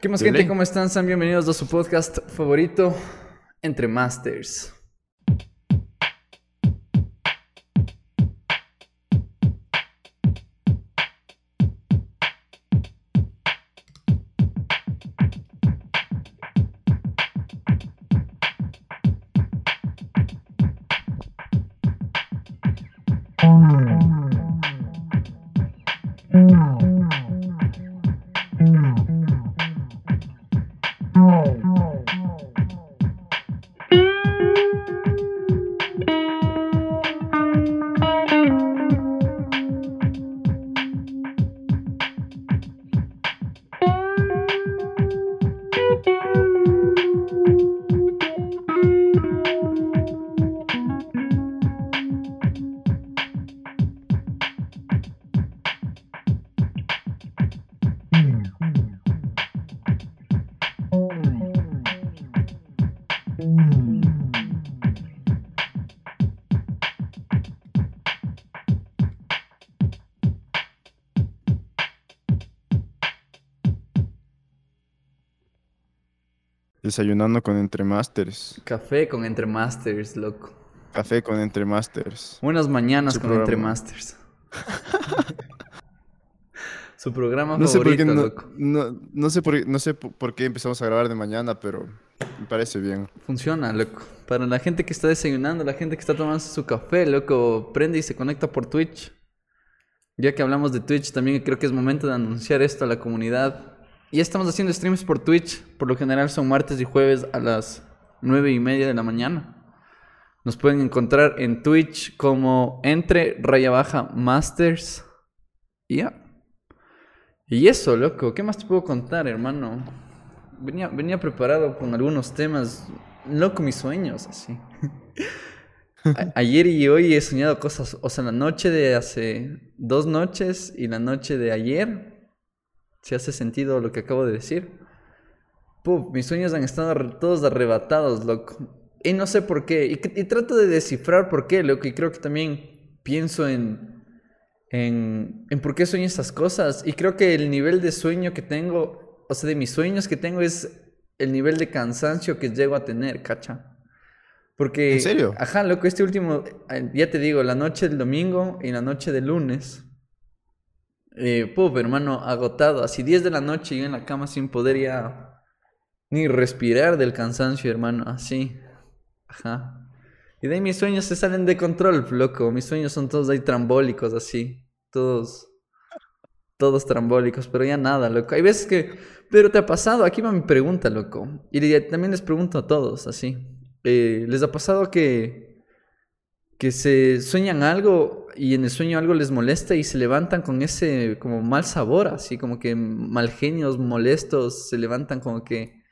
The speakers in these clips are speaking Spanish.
¿Qué más, gente? ¿Cómo están? Sean bienvenidos a su podcast favorito, Entre Masters. Desayunando con Entremasters. Café con Entremasters, loco. Café con Entremasters. Buenas mañanas con Entremasters. Su programa no favorito, sé por qué, loco. No, no, sé por, no sé por qué empezamos a grabar de mañana, pero me parece bien. Funciona, loco. Para la gente que está desayunando, la gente que está tomando su café, loco, prende y se conecta por Twitch. Ya que hablamos de Twitch, también creo que es momento de anunciar esto a la comunidad. Y estamos haciendo streams por Twitch. Por lo general son martes y jueves a las nueve y media de la mañana. Nos pueden encontrar en Twitch como entre raya baja masters. Ya. Y eso, loco. ¿Qué más te puedo contar, hermano? Venía, venía preparado con algunos temas. Loco, mis sueños, así. ayer y hoy he soñado cosas. O sea, la noche de hace dos noches y la noche de ayer si hace sentido lo que acabo de decir. Puf, mis sueños han estado todos arrebatados, loco. Y no sé por qué. Y, trato de descifrar por qué, loco. Y creo que también pienso en, en, en por qué sueño estas cosas. Y creo que el nivel de sueño que tengo, o sea, de mis sueños que tengo es el nivel de cansancio que llego a tener, cacha. Porque... ¿En serio? Ajá, loco, este último, eh, ya te digo, la noche del domingo y la noche del lunes eh, puf, hermano, agotado. Así 10 de la noche yo en la cama sin poder ya ni respirar del cansancio, hermano. Así. Ajá. Y de ahí mis sueños se salen de control, loco. Mis sueños son todos ahí trambólicos, así. Todos. Todos trambólicos, pero ya nada, loco. Hay veces que. Pero te ha pasado, aquí va mi pregunta, loco. Y también les pregunto a todos, así. Eh, ¿Les ha pasado que que se sueñan algo y en el sueño algo les molesta y se levantan con ese como mal sabor, así como que mal genios, molestos, se levantan como que,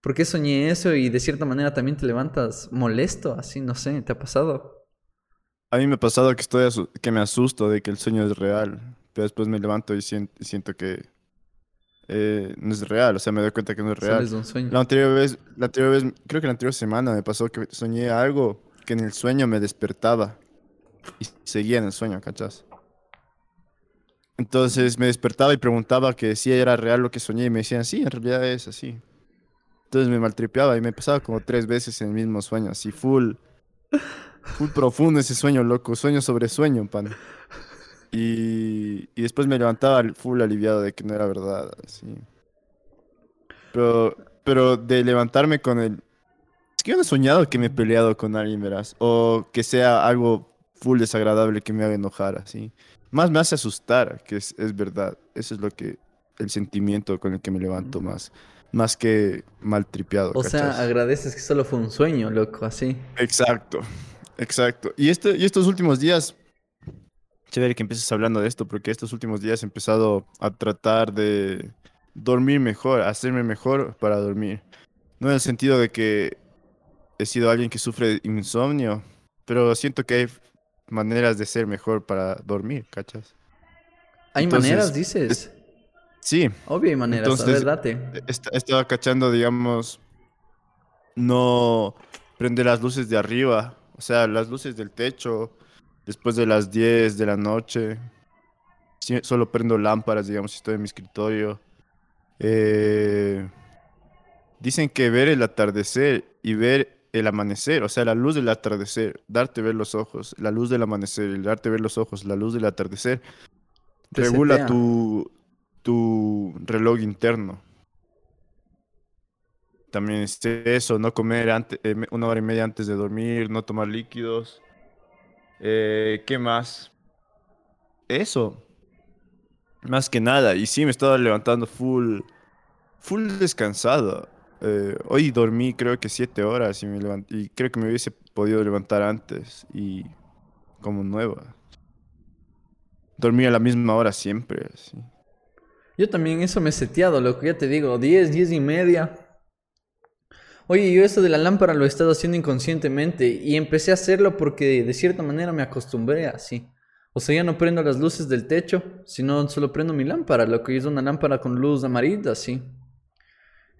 ¿por qué soñé eso? Y de cierta manera también te levantas molesto, así, no sé, ¿te ha pasado? A mí me ha pasado que, estoy que me asusto de que el sueño es real, pero después me levanto y siento, que eh, no es real, o sea, me doy cuenta que no es real. un sueño. La anterior vez, la anterior vez, creo que la anterior semana me pasó que soñé algo que en el sueño me despertaba y seguía en el sueño, ¿cachas? Entonces me despertaba y preguntaba que si era real lo que soñé y me decían, sí, en realidad es así. Entonces me maltripeaba y me pasaba como tres veces en el mismo sueño, así full, full profundo ese sueño, loco, sueño sobre sueño, pan. Y, y después me levantaba full aliviado de que no era verdad, así. Pero, pero de levantarme con el, es que yo no he soñado que me he peleado con alguien, verás. O que sea algo full desagradable que me haga enojar, así. Más me hace asustar, que es, verdad. Eso es lo que, el sentimiento con el que me levanto más. Más que mal tripeado. O sea, agradeces que solo fue un sueño, loco, así. Exacto, exacto. Y, este, y estos últimos días, chévere que empieces hablando de esto, porque estos últimos días he empezado a tratar de dormir mejor, hacerme mejor para dormir. No en el sentido de que he sido alguien que sufre insomnio, pero siento que hay maneras de ser mejor para dormir, ¿cachas? ¿Hay maneras, dices? sí. Obvio hay maneras, Entonces, a ver, estaba cachando, digamos, no prender las luces de arriba, o sea, las luces del techo, después de las 10 de la noche. solo prendo lámparas, digamos, si estoy en mi escritorio. Eh, Dicen que ver el atardecer y ver el amanecer, o sea, la luz del atardecer, darte ver los ojos, la luz del amanecer, el darte ver los ojos, la luz del atardecer, regula tu, tu reloj interno. También es eso, no comer antes, eh, una hora y media antes de dormir, no tomar líquidos. Eh, ¿Qué más? Eso. Más que nada. Y sí, me estaba levantando full, full descansado. Eh, hoy dormí creo que siete horas y, me y creo que me hubiese podido levantar antes y como nueva. Dormí a la misma hora siempre. Así. Yo también eso me he seteado, lo que ya te digo, 10, 10 y media. Oye, yo esto de la lámpara lo he estado haciendo inconscientemente y empecé a hacerlo porque de cierta manera me acostumbré así. O sea, ya no prendo las luces del techo, sino solo prendo mi lámpara, lo que es una lámpara con luz amarilla, así.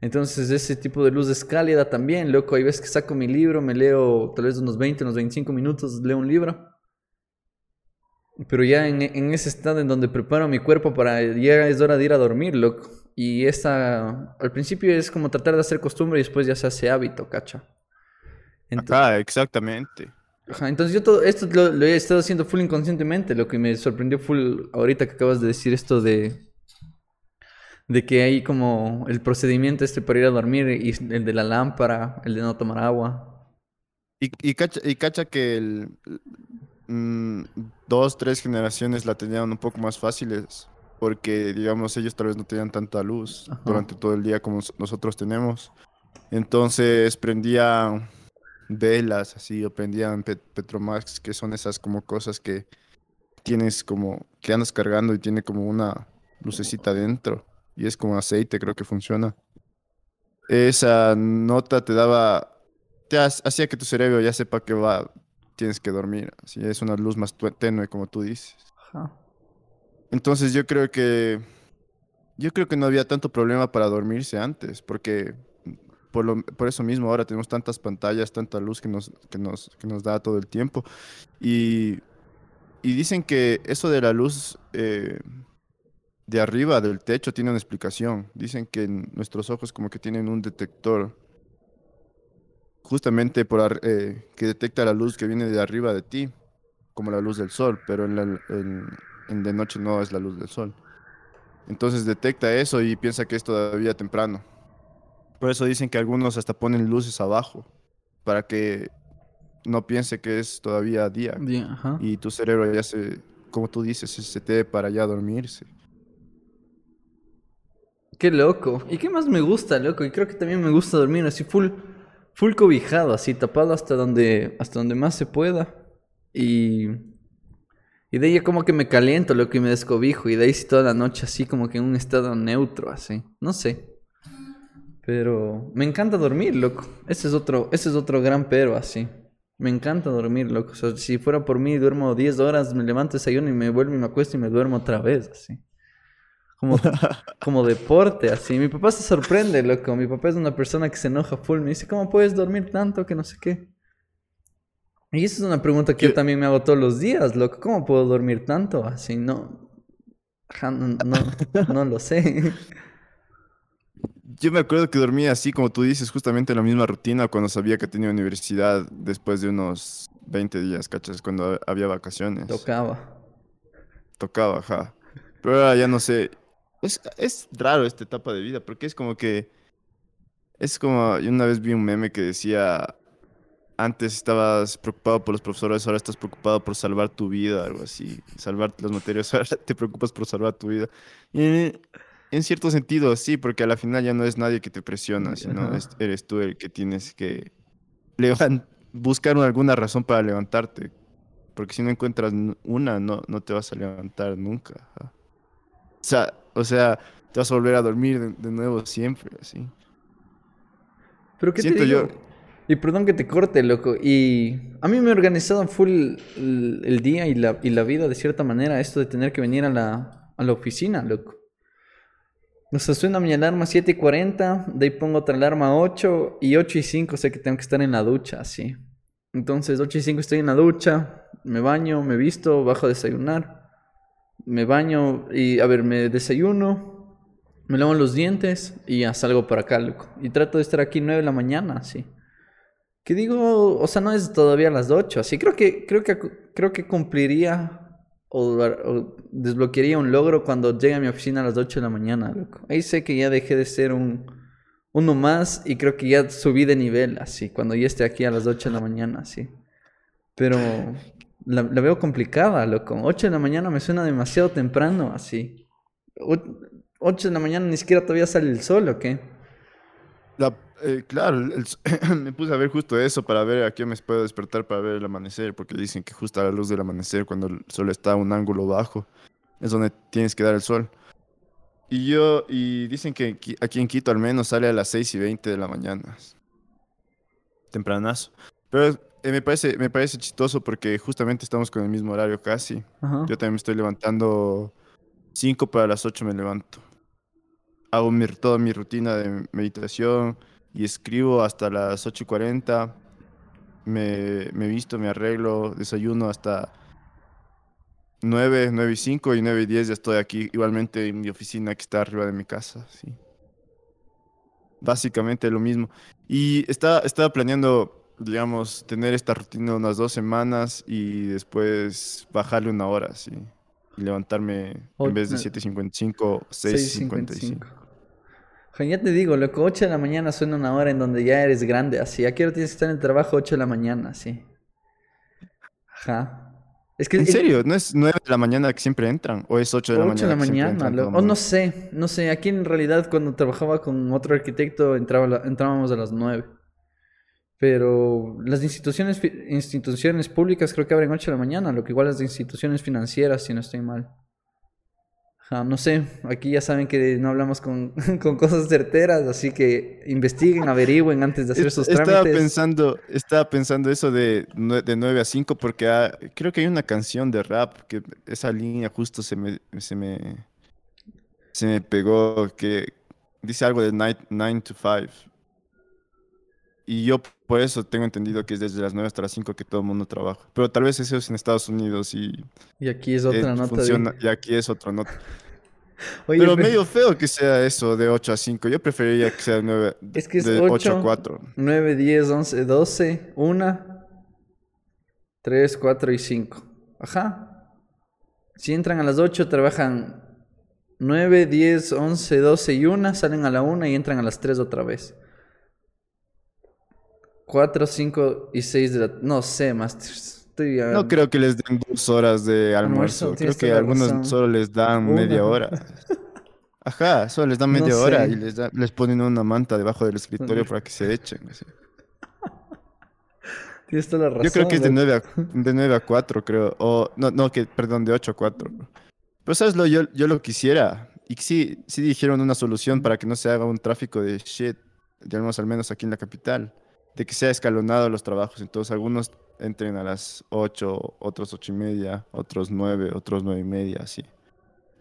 Entonces, ese tipo de luz es cálida también, loco. Hay veces que saco mi libro, me leo tal vez unos 20, unos 25 minutos, leo un libro. Pero ya en, en ese estado en donde preparo mi cuerpo para ya es hora de ir a dormir, loco. Y esta, al principio es como tratar de hacer costumbre y después ya se hace hábito, cacha. Entonces, exactamente. Ajá, entonces yo todo esto lo, he estado haciendo full inconscientemente. Lo que me sorprendió full ahorita que acabas de decir esto de de que hay como el procedimiento este para ir a dormir y el de la lámpara, el de no tomar agua. Y, y, cacha, y cacha que el, mm, dos, tres generaciones la tenían un poco más fáciles porque digamos ellos tal vez no tenían tanta luz durante todo el día como nosotros tenemos. Entonces prendían velas así o prendían Petromax, que son esas como cosas que tienes como que andas cargando y tiene como una lucecita dentro y es como aceite, creo que funciona. Esa nota te daba te hacía que tu cerebro ya sepa que va tienes que dormir, así es una luz más tenue como tú dices. Ajá. Entonces yo creo que yo creo que no había tanto problema para dormirse antes, porque por, lo, por eso mismo ahora tenemos tantas pantallas, tanta luz que nos, que nos, que nos da todo el tiempo. Y, y dicen que eso de la luz eh, de arriba del techo tiene una explicación. Dicen que nuestros ojos como que tienen un detector justamente por eh, que detecta la luz que viene de arriba de ti, como la luz del sol, pero en, la, en, de noche no es la luz del sol. Entonces detecta eso y piensa que es todavía temprano. Por eso dicen que algunos hasta ponen luces abajo para que no piense que es todavía día. Y tu cerebro ya se, como tú dices, se te para ya dormirse. Qué loco. ¿Y qué más me gusta, loco? Y creo que también me gusta dormir así full, full cobijado, así tapado hasta donde, hasta donde más se pueda. Y y de ahí como que me caliento, lo que me descobijo. Y de ahí sí toda la noche así como que en un estado neutro, así. No sé. Pero me encanta dormir, loco. Ese es otro, ese es otro gran pero, así. Me encanta dormir, loco. si fuera por mí, duermo 10 horas, me levanto, desayuno y me vuelvo y me acuesto y me duermo otra vez, así. Como, como deporte, así. Mi papá se sorprende, loco. Mi papá es una persona que se enoja full. Me dice, ¿cómo puedes dormir tanto? Que no sé qué. Y esa es una pregunta que yo, también me hago todos los días, loco. ¿Cómo puedo dormir tanto? Así no. No, no, lo sé. Yo me acuerdo que dormía así, como tú dices, justamente en la misma rutina cuando sabía que tenía universidad después de unos 20 días, ¿cachas? Cuando había vacaciones. Tocaba. Tocaba, ajá. Pero ahora ya no sé. Es, es raro esta etapa de vida, porque es como que. Es como. Yo una vez vi un meme que decía antes estabas preocupado por los profesores, ahora estás preocupado por salvar tu vida, algo así. Salvar las materias, ahora te preocupas por salvar tu vida. Y en cierto sentido, sí, porque a la final ya no es nadie que te presiona, sino eres tú el que tienes que buscar alguna razón para levantarte. Porque si no encuentras una, no, no te vas a levantar nunca. O sea, o sea, te vas a volver a dormir de, nuevo siempre, así. Pero ¿qué Siento te digo? yo y perdón que te corte, loco. Y a mí me ha organizado full el, día y la, y la, vida de cierta manera esto de tener que venir a la, a la oficina, loco. O sea, suena mi alarma 7 y 40, de ahí pongo otra alarma 8 y 8 y 5 sé que tengo que estar en la ducha, así. Entonces 8 y 5 estoy en la ducha, me baño, me visto, bajo a desayunar, me baño y, a ver, me desayuno, Me lavo los dientes y ya salgo para acá, loco. Y trato de estar aquí 9 de la mañana, así. Que digo, o sea, no es todavía las 8, así. Creo que, creo que, creo que cumpliría o, desbloquearía un logro cuando llegue a mi oficina a las 8 de la mañana, loco. Ahí sé que ya dejé de ser un uno más y creo que ya subí de nivel, así, cuando ya esté aquí a las 8 de la mañana, así. Pero la, veo complicada, loco. 8 de la mañana me suena demasiado temprano, así. 8 de la mañana ni siquiera todavía sale el sol, ¿o qué? Eh, claro, me puse a ver justo eso para ver a qué me puedo despertar para ver el amanecer, porque dicen que justo a la luz del amanecer, cuando el sol está a un ángulo bajo, es donde tienes que dar el sol. Y yo, y dicen que aquí en Quito al menos sale a las 6 y 20 de la mañana. Tempranazo. Pero eh, me parece, me parece chistoso porque justamente estamos con el mismo horario casi. Ajá. Yo también me estoy levantando 5 para las 8 me levanto. Hago mi- toda mi rutina de meditación y escribo hasta las 8 y 40. Me, me visto, me arreglo, desayuno hasta 9, 9 y 5 y 9 y 10 ya estoy aquí, igualmente en mi oficina que está arriba de mi casa, sí. Básicamente lo mismo. Y estaba, estaba planeando, digamos, tener esta rutina unas dos semanas y después bajarle una hora, sí. Y levantarme en vez de no. 7.55, 6.55. Ja, Ya te digo, loco, 8 de la mañana suena una hora en donde ya eres grande, así. ¿A qué hora tienes que estar en el trabajo? 8 de la mañana, así. Ajá. Es que ¿En serio? ¿No es 9 de la mañana que siempre entran? ¿O es 8 de la 8 de mañana? la lo- o no sé, no sé. Aquí en realidad cuando trabajaba con otro arquitecto entraba la- entrábamos a las 9. Pero las instituciones, instituciones públicas creo que abren 8 de la mañana, lo que igual las instituciones financieras, si no estoy mal. Ajá, no sé, aquí ya saben que no hablamos con, con cosas certeras, así que investiguen, averigüen antes de hacer sus Estaba trámites. pensando, estaba pensando eso de, de 9 a 5 porque ah, creo que hay una canción de rap que esa línea justo se me, se me, se me pegó que dice algo de 9 to 5. Y yo por eso tengo entendido que es desde las 9 hasta las 5 que todo el mundo trabaja. Pero tal vez eso es en Estados Unidos y Y aquí es eh, otra nota de- funciona, y aquí es otra nota. Oye, Pero pe- medio feo que sea eso de 8 a 5. Yo preferiría que sea 9, Es que es de 8 a ocho. 4. 9, 10, 11, 12, 1, 3, 4 y 5. Ajá. Si entran a las 8, trabajan 9, 10, 11, 12 y 1, salen a la 1 y entran a las 3 otra vez. 4, 5 y 6 de la... No sé, Masters. Estoy... No creo que les den dos horas de Almuerzo, almuerzo. Creo que algunos razón. solo les dan Una. media hora. Ajá, solo les dan No media hora sé. y les, da- les ponen una manta debajo del escritorio para que se echen. así. Tienes toda la razón. Yo creo que es de loco. 9 a, de 9 a 4, creo. O, no, no, que, perdón, de 8 a 4. Pero sabes lo, yo, yo lo quisiera. Y sí, sí dijeron una solución para que no se haga un tráfico de shit, digamos al menos aquí en la capital. De que sea escalonado los trabajos. Entonces algunos entren a las 8, otros 8 y media, otros 9, otros 9 y media, así.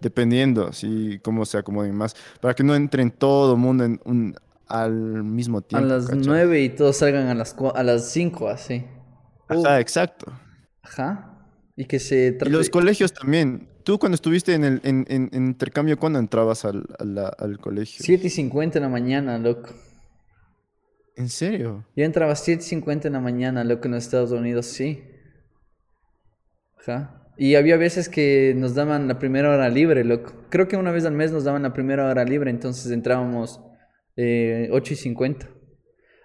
Dependiendo, así cómo se acomoden más. Para que no entren todo el mundo en un, al mismo A tiempo. las ¿cachai? 9 y todos salgan a las, a las 5, así. Uh, Ajá, exacto. Ajá. Y que se Y trate... los colegios también. Tú cuando estuviste en el en, en- en intercambio, ¿cuándo entrabas al, a al colegio? 7 y 50 en la mañana, loco. ¿En serio? Yo entraba a 7.50 en la mañana, loco, en los Estados Unidos, sí. Ajá. Y había veces que nos daban la primera hora libre, loco. Creo que una vez al mes nos daban la primera hora libre, entonces entrábamos eh, 8 y 50.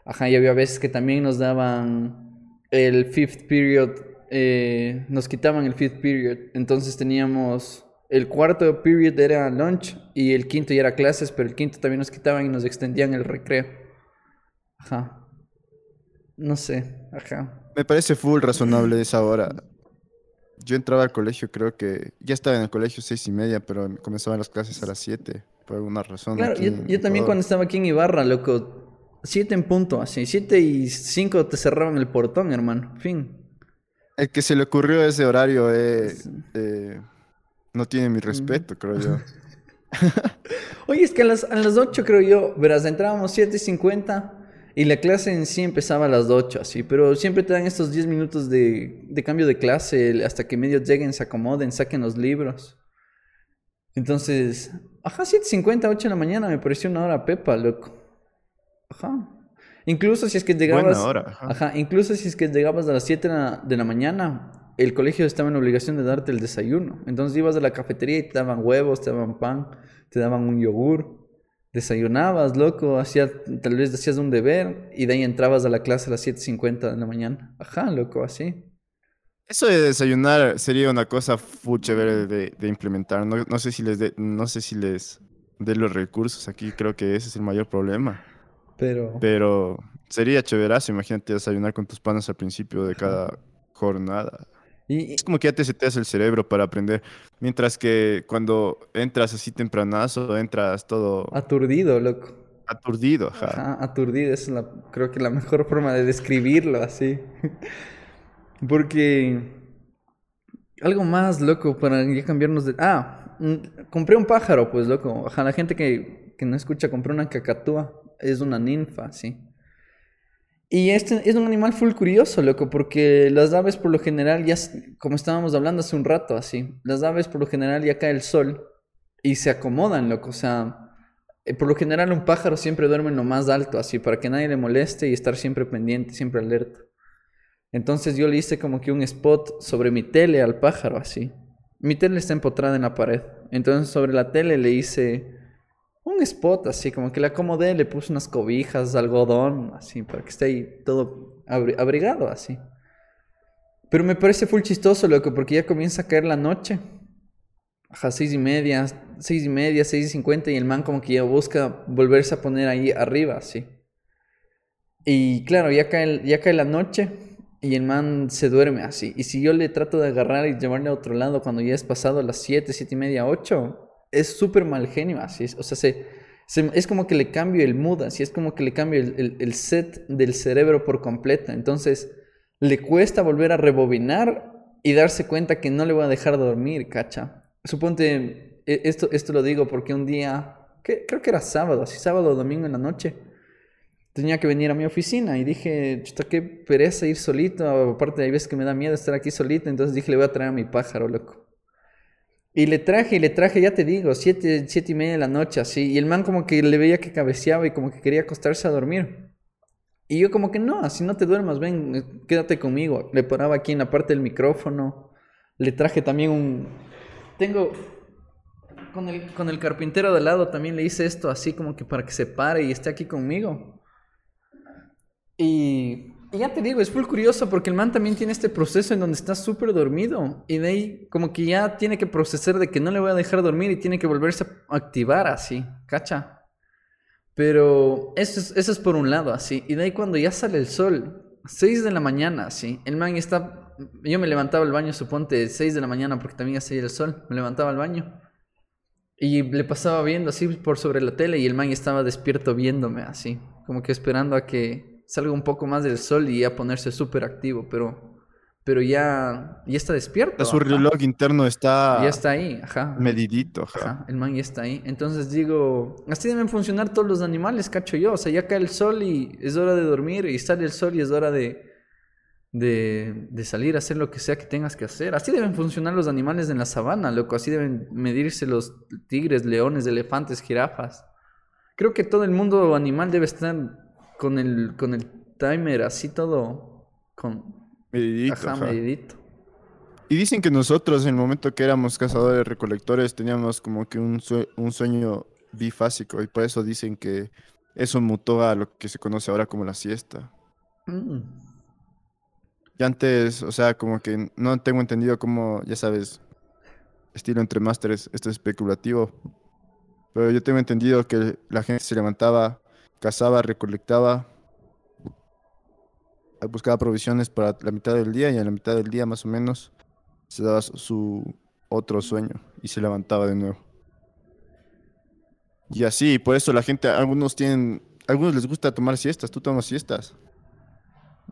Ajá, y había veces que también nos daban el fifth period, eh, nos quitaban el fifth period. Entonces teníamos, el cuarto period era lunch y el quinto ya era clases, pero el quinto también nos quitaban y nos extendían el recreo. Ajá. No sé, ajá. Me parece full razonable esa hora. Yo entraba al colegio, creo que ya estaba en el colegio seis y media, pero comenzaban las clases a las siete, por alguna razón. Claro, yo, también cuando estaba aquí en Ibarra, loco, siete en punto, así, siete y cinco te cerraban el portón, hermano, fin. El que se le ocurrió ese horario eh, eh, no tiene mi respeto, creo yo. Oye, es que a las, a las 8 creo yo, verás, entrábamos 7 y 50 y la clase en sí empezaba a las 8, así, pero siempre te dan estos 10 minutos de, de cambio de clase hasta que medio lleguen, se acomoden, saquen los libros. Entonces, ajá, 7.50, 8 de la mañana me pareció una hora pepa, loco. Ajá. Incluso si es que llegabas... Buena hora, ajá. Ajá, incluso si es que llegabas a las 7 de la, de la mañana, el colegio estaba en obligación de darte el desayuno. Entonces ibas a la cafetería y te daban huevos, te daban pan, te daban un yogur. Desayunabas, loco, hacía, tal vez hacías un deber y de ahí entrabas a la clase a las 7.50 de la mañana. Ajá, loco, así. Eso de desayunar sería una cosa full chévere de, de implementar. No, no sé si les de, no sé si les de los recursos aquí, creo que ese es el mayor problema. Pero... Pero sería chéverazo, imagínate desayunar con tus panas al principio de cada jornada. Y, Es como que ya te seteas el cerebro para aprender. Mientras que cuando entras así tempranazo, entras todo aturdido, loco. aturdido, ajá. Ajá, aturdido, esa es la, creo que la mejor forma de describirlo así. Porque algo más, loco, para ya cambiarnos de... Ah, compré un pájaro, pues, loco. Ajá, la gente que, que no escucha, compré una cacatúa. Es una ninfa, sí. Y este es un animal full curioso, loco, porque las aves por lo general ya, como estábamos hablando hace un rato, así, las aves por lo general ya cae el sol y se acomodan, loco, o sea, eh, por lo general un pájaro siempre duerme en lo más alto, así, para que nadie le moleste y estar siempre pendiente, siempre alerta. Entonces yo le hice como que un spot sobre mi tele al pájaro, así. Mi tele está empotrada en la pared. Entonces sobre la tele le hice un spot, así, como que le acomodé, le puse unas cobijas, algodón, así, para que esté ahí todo abri- abrigado, así. Pero me parece full chistoso, loco, porque ya comienza a caer la noche. Ajá, seis y media, seis y media, seis y cincuenta, y el man como que ya busca volverse a poner ahí arriba, así. Y claro, ya cae, ya cae la noche y el man se duerme así. Y si yo le trato de agarrar y llevarle a otro lado cuando ya es pasado las siete, siete y media, ocho, es súper mal genio así. O sea, se, es como que le cambio el mood, así es como que le cambio el, el- set del cerebro por completo. Entonces, le cuesta volver a rebobinar y darse cuenta que no le voy a dejar dormir, cacha. Suponte, e- esto, esto lo digo porque un día, creo que era sábado, así sábado o domingo en la noche, tenía que venir a mi oficina y dije, chuta, qué pereza ir solito, aparte hay veces que me da miedo estar aquí solito, entonces dije, le voy a traer a mi pájaro, loco. Y le traje, y le traje, ya te digo, siete, siete y media de la noche, así, y el man como que le veía que cabeceaba y como que quería acostarse a dormir. Y yo como que no, así no te duermas, ven, eh, quédate conmigo. Le paraba aquí en la parte del micrófono, le traje también un... Tengo... Con el, con el carpintero de lado también le hice esto así como que para que se pare y esté aquí conmigo. Y, y ya te digo, es full curioso porque el man también tiene este proceso en donde está súper dormido. Y de ahí como que ya tiene que procesar de que no le voy a dejar dormir y tiene que volverse a activar así, ¿cacha? Pero eso es, eso es por un lado así. Y de ahí cuando ya sale el sol, 6 de la mañana así, el man está... Yo me levantaba al baño, suponte 6 de la mañana porque también salía el sol. Me levantaba al baño. Y le pasaba viendo así por sobre la tele y el man estaba despierto viéndome así, como que esperando a que salga un poco más del sol y ya ponerse súper activo, pero, pero ya, ya está despierto. Su reloj interno está, Ya está ahí, ajá. medidito, ajá. Ajá, el man ya está ahí. Entonces digo, así deben funcionar todos los animales, cacho yo. O sea, ya cae el sol y es hora de dormir y sale el sol y es hora de, de, de salir a hacer lo que sea que tengas que hacer. Así deben funcionar los animales en la sabana, loco. Así deben medirse los tigres, leones, elefantes, jirafas. Creo que todo el mundo animal debe estar con el, con el timer así todo con Medidito, ajá, ajá. medidito. Y dicen que nosotros, en el momento que éramos cazadores recolectores, teníamos como que un, sue- un sueño bifásico y por eso dicen que eso mutó a lo que se conoce ahora como la siesta. Mm. Y antes, o sea, como que no tengo entendido cómo, ya sabes, estilo entre másteres, esto es especulativo. Pero yo tengo entendido que la gente se levantaba, cazaba, recolectaba, buscaba provisiones para la mitad del día y a la mitad del día más o menos se daba su- otro sueño y se levantaba de nuevo. Y así, por eso la gente, algunos tienen, algunos les gusta tomar siestas, tú tomas siestas.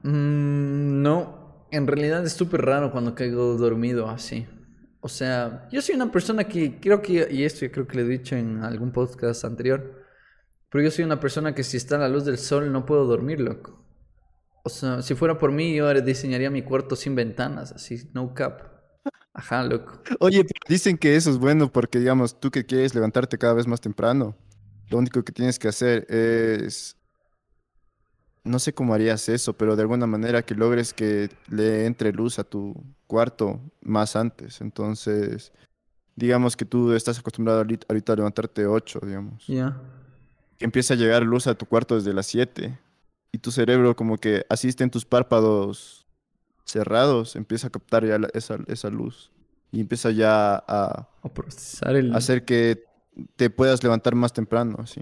Mm, no, en realidad es súper raro cuando caigo dormido así. O sea, yo soy una persona que creo que, y esto yo creo que lo he dicho en algún podcast anterior, pero yo soy una persona que si está a la luz del sol no puedo dormir, loco. O sea, si fuera por mí, yo diseñaría mi cuarto sin ventanas, así, no cap. Ajá, loco. Oye, pero dicen que eso es bueno porque, digamos, tú que quieres levantarte cada vez más temprano, lo único que tienes que hacer es, no sé cómo harías eso, pero de alguna manera que logres que le entre luz a tu cuarto más antes. Entonces, digamos que tú estás acostumbrado ahorita ahorita a levantarte 8, digamos. Ya. Que empieza a llegar luz a tu cuarto desde las 7 y tu cerebro como que asiste en tus párpados cerrados, empieza a captar ya la- esa, esa luz y empieza ya a A procesar el. hacer que te puedas levantar más temprano, sí.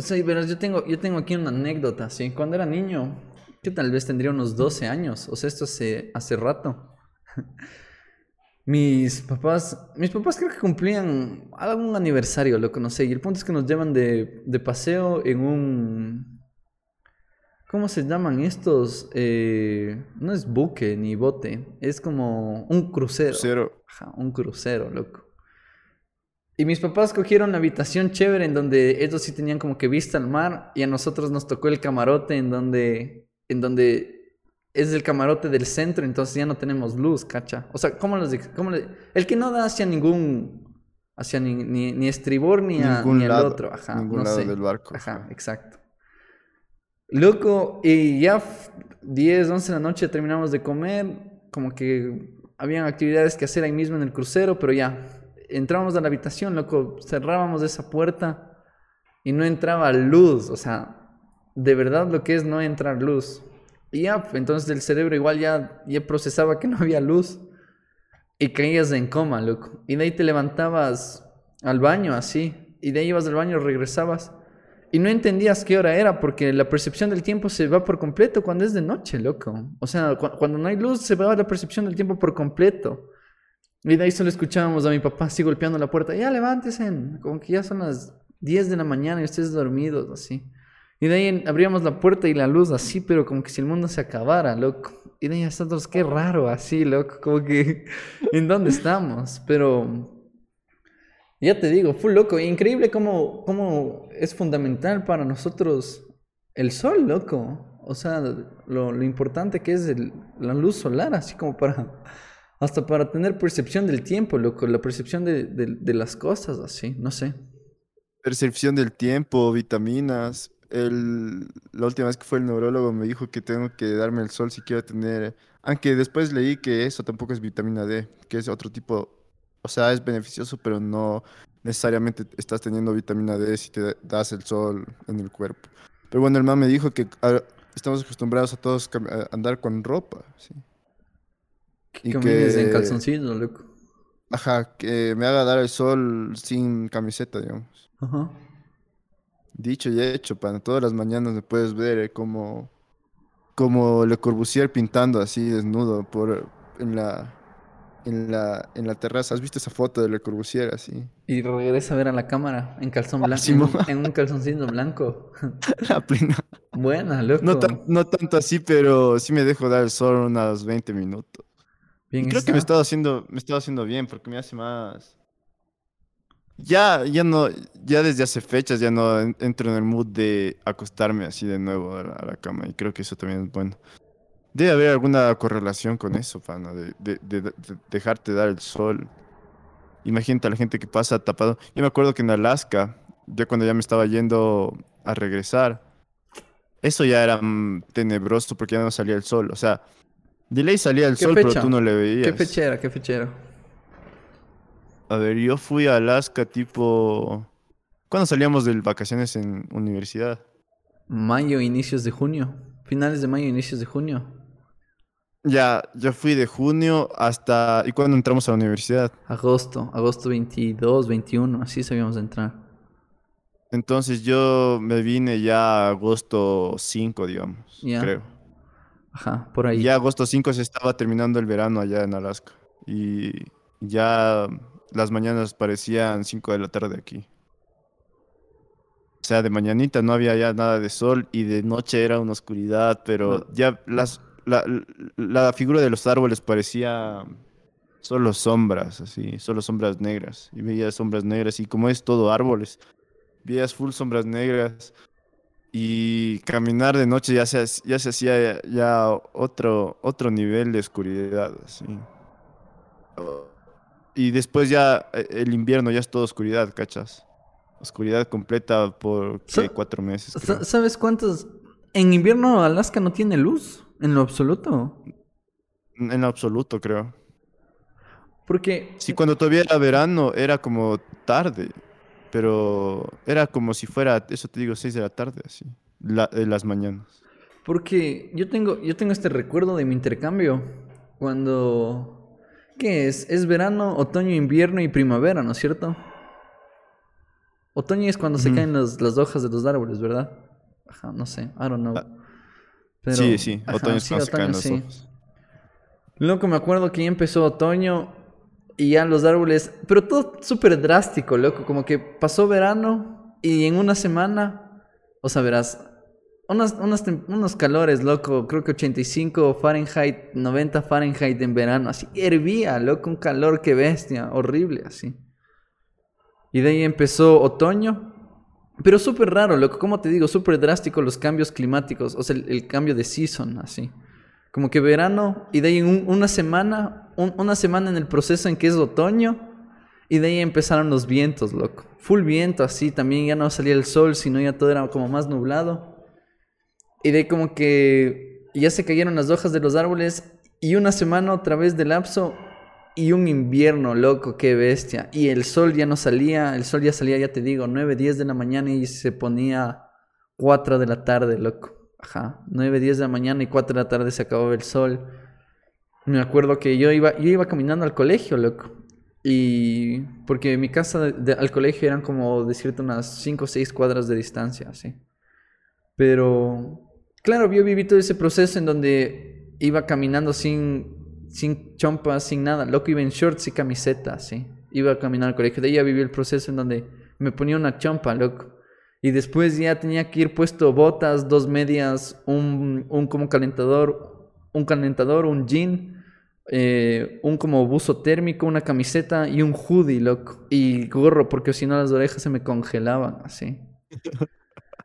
Sí, pero yo tengo, yo tengo aquí una anécdota, ¿sí? Cuando era niño, que tal vez tendría unos 12 años, o sea, esto hace, hace rato. Mis papás, mis papás creo que cumplían algún aniversario, lo conocí, y el punto es que nos llevan de, de paseo en un... ¿Cómo se llaman estos? Eh, no es buque ni bote, es como un crucero. Cero. Ajá, un crucero, loco. Y mis papás cogieron la habitación chévere en donde ellos sí tenían como que vista al mar y a nosotros nos tocó el camarote en donde, en donde es el camarote del centro, entonces ya no tenemos luz, cacha. O sea, ¿cómo los cómo El que no da hacia ningún, hacia ni, ni, ni estribor ni, a- ni otro, ajá, ningún no lado sé. del barco. Ajá, exacto. Loco, y ya f- 10, 11 de la noche terminamos de comer, como que habían actividades que hacer ahí mismo en el crucero, pero ya, entramos a la habitación, loco, cerrábamos esa puerta y no entraba luz, o sea, de verdad lo que es no entrar luz. Y ya, entonces el cerebro igual ya, ya procesaba que no había luz y caías en coma, loco. Y de ahí te levantabas al baño así, y de ahí ibas al baño, regresabas. Y no entendías qué hora era, porque la percepción del tiempo se va por completo cuando es de noche, loco. O sea, cu- cuando no hay luz se va la percepción del tiempo por completo. Y de ahí solo escuchábamos a mi papá así golpeando la puerta. Ya levántese, como que ya son las 10 de la mañana y ustedes dormidos, así. Y de ahí abríamos la puerta y la luz así, pero como que si el mundo se acabara, loco. Y de ahí nosotros, qué raro, así, loco, como que, ¿en dónde estamos? Pero ya te digo, full loco. Increíble cómo, cómo es fundamental para nosotros el sol, loco. O sea, lo, lo importante que es la luz solar, así como para... Hasta para tener percepción del tiempo, loco. La percepción de- de las cosas, así. No sé. Percepción del tiempo, vitaminas. El, la última vez que fue el neurólogo me dijo que tengo que darme el sol si quiero tener... Aunque después leí que eso tampoco es vitamina D, que es otro tipo... O sea, es beneficioso, pero no necesariamente estás teniendo vitamina D si te das el sol en el cuerpo. Pero bueno, el man me dijo que ah, estamos acostumbrados a todos a andar con ropa, ¿sí? Y Camines en que- calzoncillo, loco. Ajá, que me haga dar el sol sin camiseta, digamos. Ajá. Dicho y hecho, pana. Todas las mañanas me puedes ver eh, como, como Le Corbusier pintando así desnudo por, en, la, en, la, en la terraza. ¿Has visto esa foto de Le Corbusier así? Y regresa a ver a la cámara en calzón blanco. En, un calzoncillo blanco. La plena. Buena, loco. No, tan- no tanto así, pero sí me dejo dar el sol unos 20 minutos. Bien Y creo que me estado haciendo, me he estado haciendo bien porque me hace más. Ya, ya no, ya desde hace fechas ya no en- entro en el mood de acostarme así de nuevo a la, a la cama y creo que eso también es bueno. Debe haber alguna correlación con eso, pana, de, de- de- de dejarte dar el sol. Imagínate a la gente que pasa tapado. Yo me acuerdo que en Alaska, ya cuando ya me estaba yendo a regresar, eso ya era mm, tenebroso porque ya no salía el sol. O sea, de ley salía el ¿Qué sol, pero tú no le veías. ¿Qué fechera? ¿Qué fechera? A ver, yo fui a Alaska tipo... ¿Cuándo salíamos de vacaciones en universidad? Mayo, inicios de junio. Finales de mayo, inicios de junio. Ya, yo fui de junio hasta... ¿Y cuándo entramos a la universidad? Agosto, agosto 22, 21, así sabíamos de entrar. Entonces yo me vine ya agosto 5, digamos, creo. Ajá, por ahí. Ya agosto 5 se estaba terminando el verano allá en Alaska. Y ya las mañanas parecían 5 de la tarde aquí. O sea, de mañanita no había ya nada de sol y de noche era una oscuridad, pero No. ya las, la, la figura de los árboles parecía solo sombras, así, solo sombras negras. Y veías sombras negras y como es todo árboles, veías full sombras negras. Y caminar de noche ya se, ya se hacía ya otro, otro nivel de oscuridad, así. Y después ya eh, el invierno ya es todo oscuridad, ¿cachas? Oscuridad completa por cuatro meses. Creo. ¿Sabes cuántos? En invierno Alaska no tiene luz, en lo absoluto. En absoluto, creo. Porque Sí, cuando todavía era verano era como tarde, pero era como si fuera, eso te digo, seis de la tarde, así, la, de las mañanas. Porque yo tengo, yo tengo este recuerdo de mi intercambio. Cuando. ¿Qué es? Es verano, otoño, invierno y primavera, ¿no es cierto? Otoño es cuando se caen las, las hojas de los árboles, ¿verdad? Ajá, no sé, I don't know. Ah, Pero- sí, sí, ajá, otoño es sí, cuando se caen sí. ojos. Loco, me acuerdo que ya empezó otoño y ya los árboles, pero todo súper drástico, loco, como que pasó verano y en una semana, o sea, verás, unas tem- unos calores, loco, creo que 85 Fahrenheit, 90 Fahrenheit en verano, así hervía, loco, un calor que bestia, horrible, así. Y de ahí empezó otoño, pero súper raro, loco, como te digo, súper drástico los cambios climáticos, o sea, el, cambio de season, así. Como que verano, y de ahí una semana, un- una semana en el proceso en que es otoño, y de ahí empezaron los vientos, loco. Full viento, así, también ya no salía el sol, sino ya todo era como más nublado. Y de como que ya se cayeron las hojas de los árboles, y una semana otra vez de lapso, y un invierno, loco, qué bestia. Y el sol ya no salía, el sol ya salía, ya te digo, 9, 10 de la mañana y se ponía 4 de la tarde, loco. Ajá, 9, 10 de la mañana y 4 de la tarde se acababa el sol. Me acuerdo que yo iba, yo iba caminando al colegio, loco. Y porque mi casa al colegio eran como decirte unas 5 o 6 cuadras de distancia, así. Pero, claro, yo viví todo ese proceso en donde iba caminando sin, sin chompas, sin nada. Loco, iba en shorts y camiseta, así. Iba a caminar al colegio. De ahí viví el proceso en donde me ponía una chompa, loco. Y después ya tenía que ir puesto botas, dos medias, un, un como calentador, un calentador, un jean, eh, un como buzo térmico, una camiseta y un hoodie, loco. Y gorro, porque si no las orejas se me congelaban, así.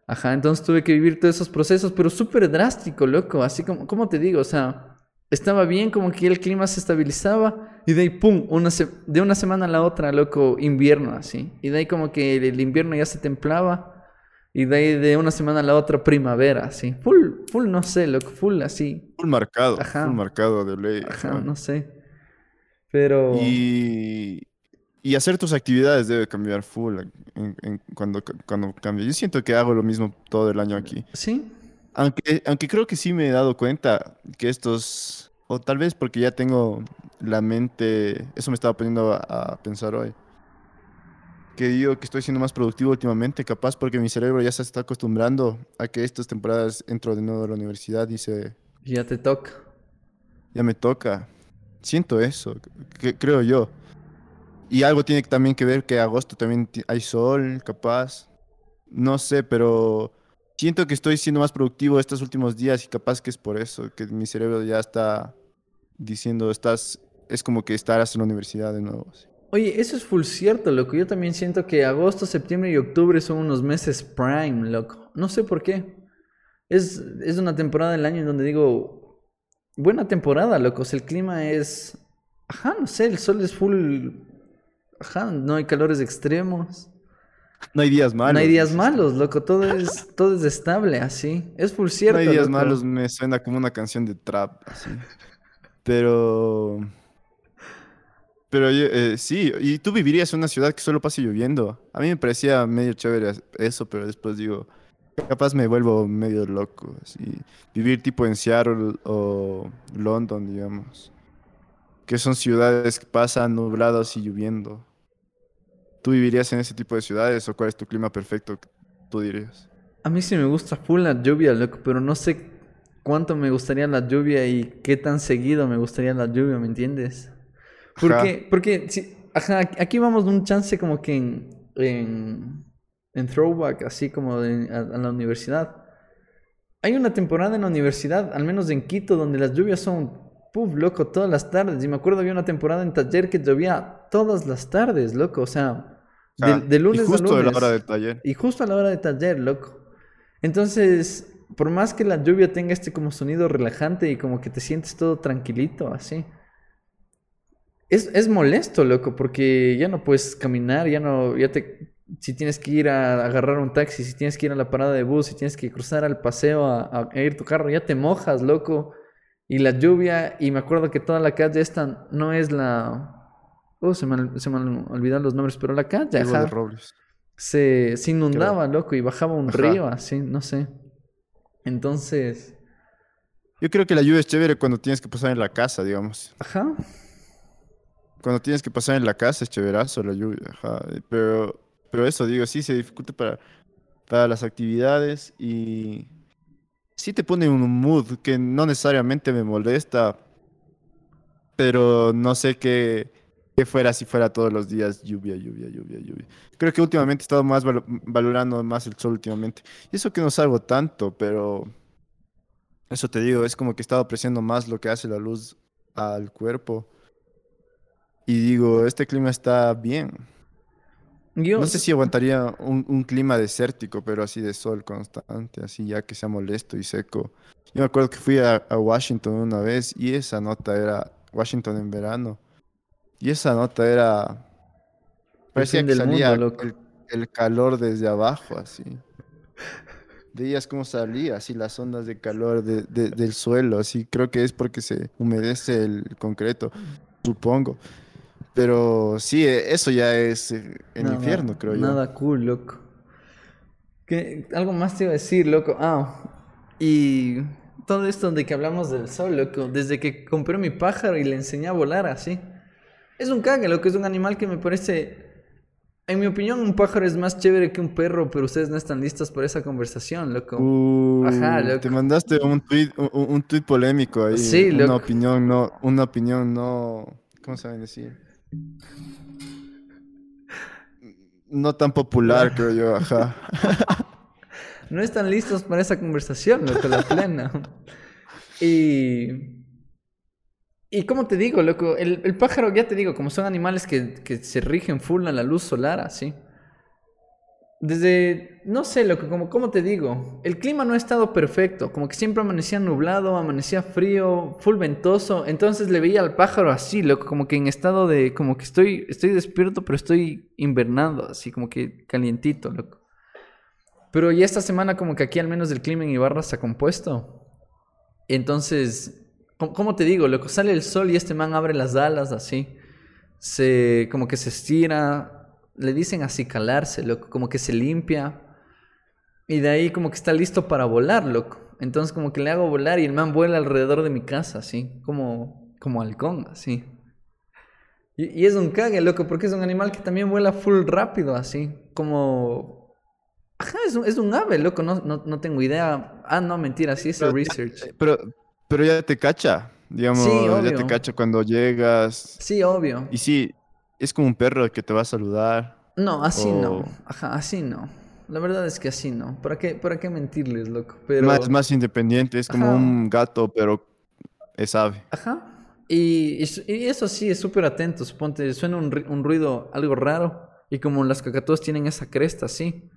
Ajá, entonces tuve que vivir todos esos procesos, pero súper drástico, loco. Así como, ¿cómo te digo? O sea, estaba bien, como que el clima se estabilizaba y de ahí, pum, una de una semana a la otra, loco, invierno, así. Y de ahí como que el, el invierno ya se templaba y de ahí de una semana a la otra primavera, así. Full, full, no sé, loco, full así. Full marcado, Ajá. full marcado de ley. Ajá, ajá. no sé. Pero... Y, y hacer tus actividades debe cambiar full en- en- cuando, cuando cambia. Yo siento que hago lo mismo todo el año aquí. Sí, Aunque, aunque creo que sí me he dado cuenta que estos, o tal vez porque ya tengo la mente, eso me estaba poniendo a, a pensar hoy, que digo que estoy siendo más productivo últimamente, capaz porque mi cerebro ya se está acostumbrando a que estas temporadas entro de nuevo a la universidad y se, ya te toca. ya me toca. Siento eso, que, creo yo. Y algo tiene también que ver que agosto también hay sol, capaz. No sé, pero siento que estoy siendo más productivo estos últimos días y capaz que es por eso, que mi cerebro ya está diciendo, estás, es como que estarás en la universidad de nuevo. Oye, eso es full cierto, loco. Yo también siento que agosto, septiembre y octubre son unos meses prime, loco. No sé por qué. Es, es una temporada del año en donde digo, buena temporada, loco. O sea, el clima es... Ajá, no sé, el sol es full... Ajá, no hay calores extremos. No hay días malos. no hay días malos, loco. Todo es, todo es estable, así. Es full cierto, No hay días loco. malos, me suena como una canción de trap, así. Pero... Pero eh, sí, y tú vivirías en una ciudad que solo pase lloviendo. A mí me parecía medio chévere eso, pero después digo, capaz me vuelvo medio loco, así. Vivir tipo en Seattle o London, digamos. Que son ciudades que pasan nublados y lloviendo. ¿Tú vivirías en ese tipo de ciudades o cuál es tu clima perfecto, tú dirías? A mí sí me gusta full la lluvia, loco, pero no sé cuánto me gustaría la lluvia y qué tan seguido me gustaría la lluvia, ¿me entiendes? Porque, porque si, ajá, aquí vamos de un chance como que en, en, en throwback, así como de- a, a la universidad. Hay una temporada en la universidad, al menos en Quito, donde las lluvias son, puf, loco, todas las tardes. Y me acuerdo había una temporada en taller que llovía todas las tardes, loco, o sea, de, de lunes y justo a de la hora del taller. Y justo a la hora de taller, loco. Entonces, por más que la lluvia tenga este como sonido relajante y como que te sientes todo tranquilito, así. Es, es molesto, loco, porque ya no puedes caminar, ya no, ya te, si tienes que ir a agarrar un taxi, si tienes que ir a la parada de bus, si tienes que cruzar al paseo a, a ir tu carro, ya te mojas, loco. Y la lluvia, y me acuerdo que toda la calle esta no es la... Oh, se me, se me han olvidado los nombres, pero la calle, de ajá, Robles. se, se inundaba, loco, y bajaba un Ajá. río, así, no sé. Entonces, Yo creo que la lluvia es chévere cuando tienes que pasar en la casa, digamos. ajá, Cuando tienes que pasar en la casa es chéverazo la lluvia, ajá. Pero, pero eso digo, sí se dificulta para, para las actividades y sí te pone un mood que no necesariamente me molesta, pero no sé qué, qué fuera si fuera todos los días lluvia, lluvia, lluvia, lluvia. Creo que últimamente he estado más valo- valorando más el sol últimamente. Y eso que no salgo tanto, pero eso te digo, es como que he estado apreciando más lo que hace la luz al cuerpo. Y digo, este clima está bien. yo, No sé si aguantaría un, un clima desértico, pero así de sol constante, así ya que sea molesto y seco. Yo me acuerdo que fui a, a Washington una vez y esa nota era Washington en verano. Y esa nota era... Parecía que mundo, salía el, el calor desde abajo, así. Veías cómo salía, así las ondas de calor de- de- del suelo, así. Creo que es porque se humedece el concreto, supongo. Pero sí, eh, eso ya es eh, el nada- infierno, creo yo. Nada cool, loco. ¿Qué? Algo más te iba a decir, loco. Ah, y todo esto de que hablamos del sol, loco. Desde que compré mi pájaro y le enseñé a volar así. Es un cague, loco. Es un animal que me parece... En mi opinión, un pájaro es más chévere que un perro, pero ustedes no están listos para esa conversación, loco. Uh, Ajá, te loco. mandaste un tweet, un, un tuit polémico ahí. Sí, una loco. opinión no, una opinión no, ¿cómo saben decir? No tan popular, creo yo, ajá. No están listos para esa conversación, loco, la plena. Y. Y como te digo, loco, el, el pájaro, ya te digo, como son animales que, que se rigen full a la luz solar, así. Desde, no sé, loco, como, como te digo, el clima no ha estado perfecto, como que siempre amanecía nublado, amanecía frío, full ventoso, entonces le veía al pájaro así, loco, como que en estado de, como que estoy, estoy despierto, pero estoy invernando, así como que calientito, loco. Pero ya esta semana como que aquí al menos el clima en Ibarra se ha compuesto. Entonces, ¿cómo, te digo? Loco, sale el sol y este man abre las alas así. Se, como que se estira. Le dicen así calarse, loco. Como que se limpia. Y de ahí como que está listo para volar, loco. Entonces como que le hago volar y el man vuela alrededor de mi casa, así. Como, como halcón, así. Y, y es un cague, loco, porque es un animal que también vuela full rápido, así. Como... Ajá, es un, es un ave, loco, no, no, no tengo idea. Ah, no, mentira, sí hice Pero- research. Pero, pero ya te cacha, digamos, Sí, ya te cacha cuando llegas. Sí, obvio. Y sí, es como un perro que te va a saludar. No, así o- no. Ajá, así no. La verdad es que así no. ¿Para qué, para qué mentirles, loco? Pero... Más, más independiente, es como Ajá. un gato, pero es ave. Ajá. Y, y su- y eso sí, es súper atento. Suponte, suena un ruido algo raro. Y como las cacatúas tienen esa cresta, sí.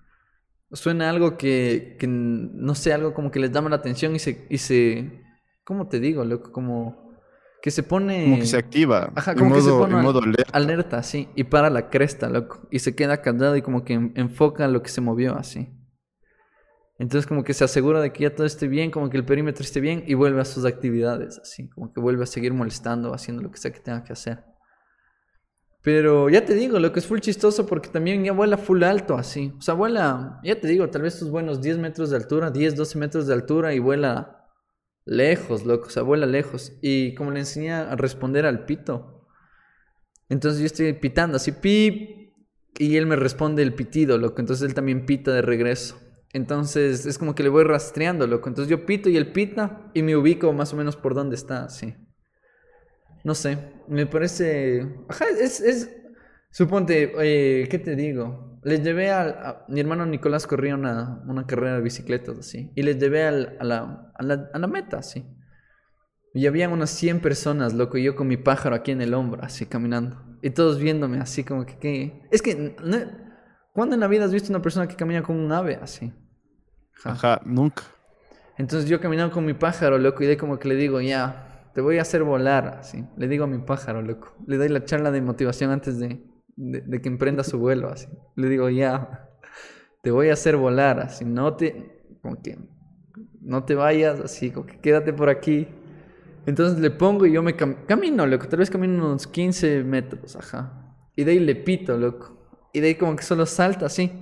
Suena algo que, que, no sé, algo como que les llama la atención y se, y se, ¿cómo te digo, loco? Como que se pone Como que se activa. Ajá, como que se pone al- modo alerta. alerta, sí, y para la cresta, loco, y se queda callado y como que en- enfoca lo que se movió, así. Entonces como que se asegura de que ya todo esté bien, como que el perímetro esté bien y vuelve a sus actividades, así, como que vuelve a seguir molestando, haciendo lo que sea que tenga que hacer. Pero ya te digo, lo que es full chistoso porque también ya vuela full alto, así. O sea, vuela, ya te digo, tal vez sus buenos 10 metros de altura, 10, 12 metros de altura y vuela lejos, loco, o sea, vuela lejos. Y como le enseñé a responder al pito, entonces yo estoy pitando así, pip, y él me responde el pitido, loco. Entonces él también pita de regreso. Entonces es como que le voy rastreando, loco. Entonces yo pito y él pita y me ubico más o menos por dónde está, así. No sé, me parece... Ajá, es... Suponte, eh, ¿qué te digo? Les llevé a, a- Mi hermano Nicolás corría una, una carrera de bicicletas, así. Y les llevé al- a, la, a, la, a la meta, así. Y habían unas 100 personas, loco, y yo con mi pájaro aquí en el hombro, así caminando. Y todos viéndome así como que... ¿qué? Es que... no- ¿Cuándo en la vida has visto una persona que camina con un ave así? Ajá, nunca. Entonces yo caminando con mi pájaro, loco, y de como que le digo, ya, te voy a hacer volar, así. Le digo a mi pájaro, loco. Le doy la charla de motivación antes de, de, que emprenda su vuelo, así. Le digo, ya, te voy a hacer volar, así. No te, como que, no te vayas, así, como que quédate por aquí. Entonces le pongo y yo me cam- camino, loco. Tal vez camino unos 15 metros, ajá. Y de ahí le pito, loco. Y de ahí como que solo salta así.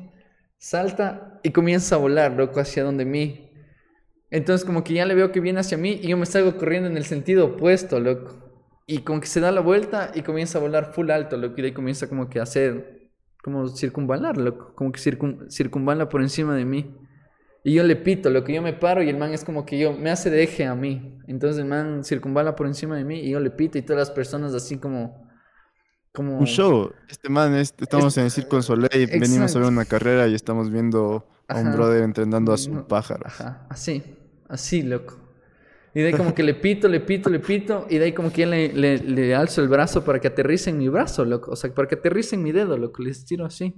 Salta y comienza a volar, loco, hacia donde mí. Entonces como que ya le veo que viene hacia mí y yo me salgo corriendo en el sentido opuesto, loco. Y como que se da la vuelta y comienza a volar full alto, loco. Y de ahí comienza como que a hacer, como circunvalar, loco. Como que circun- circunvala por encima de mí. Y yo le pito, lo que yo me paro y el man es como que yo, me hace de eje a mí. Entonces el man circunvala por encima de mí y yo le pito y todas las personas así como... como Un show. Este man, es- estamos Es- en el Circo Soleil, venimos a ver Exacto. una carrera y estamos viendo a un Ajá. brother entrenando a sus No, pájaros. Ajá, así, así, loco. Y de ahí como que le pito, le pito, le pito, y de ahí como que ya le, le, le alzo el brazo para que aterrice en mi brazo, loco. O sea, para que aterrice en mi dedo, loco. Le estiro así.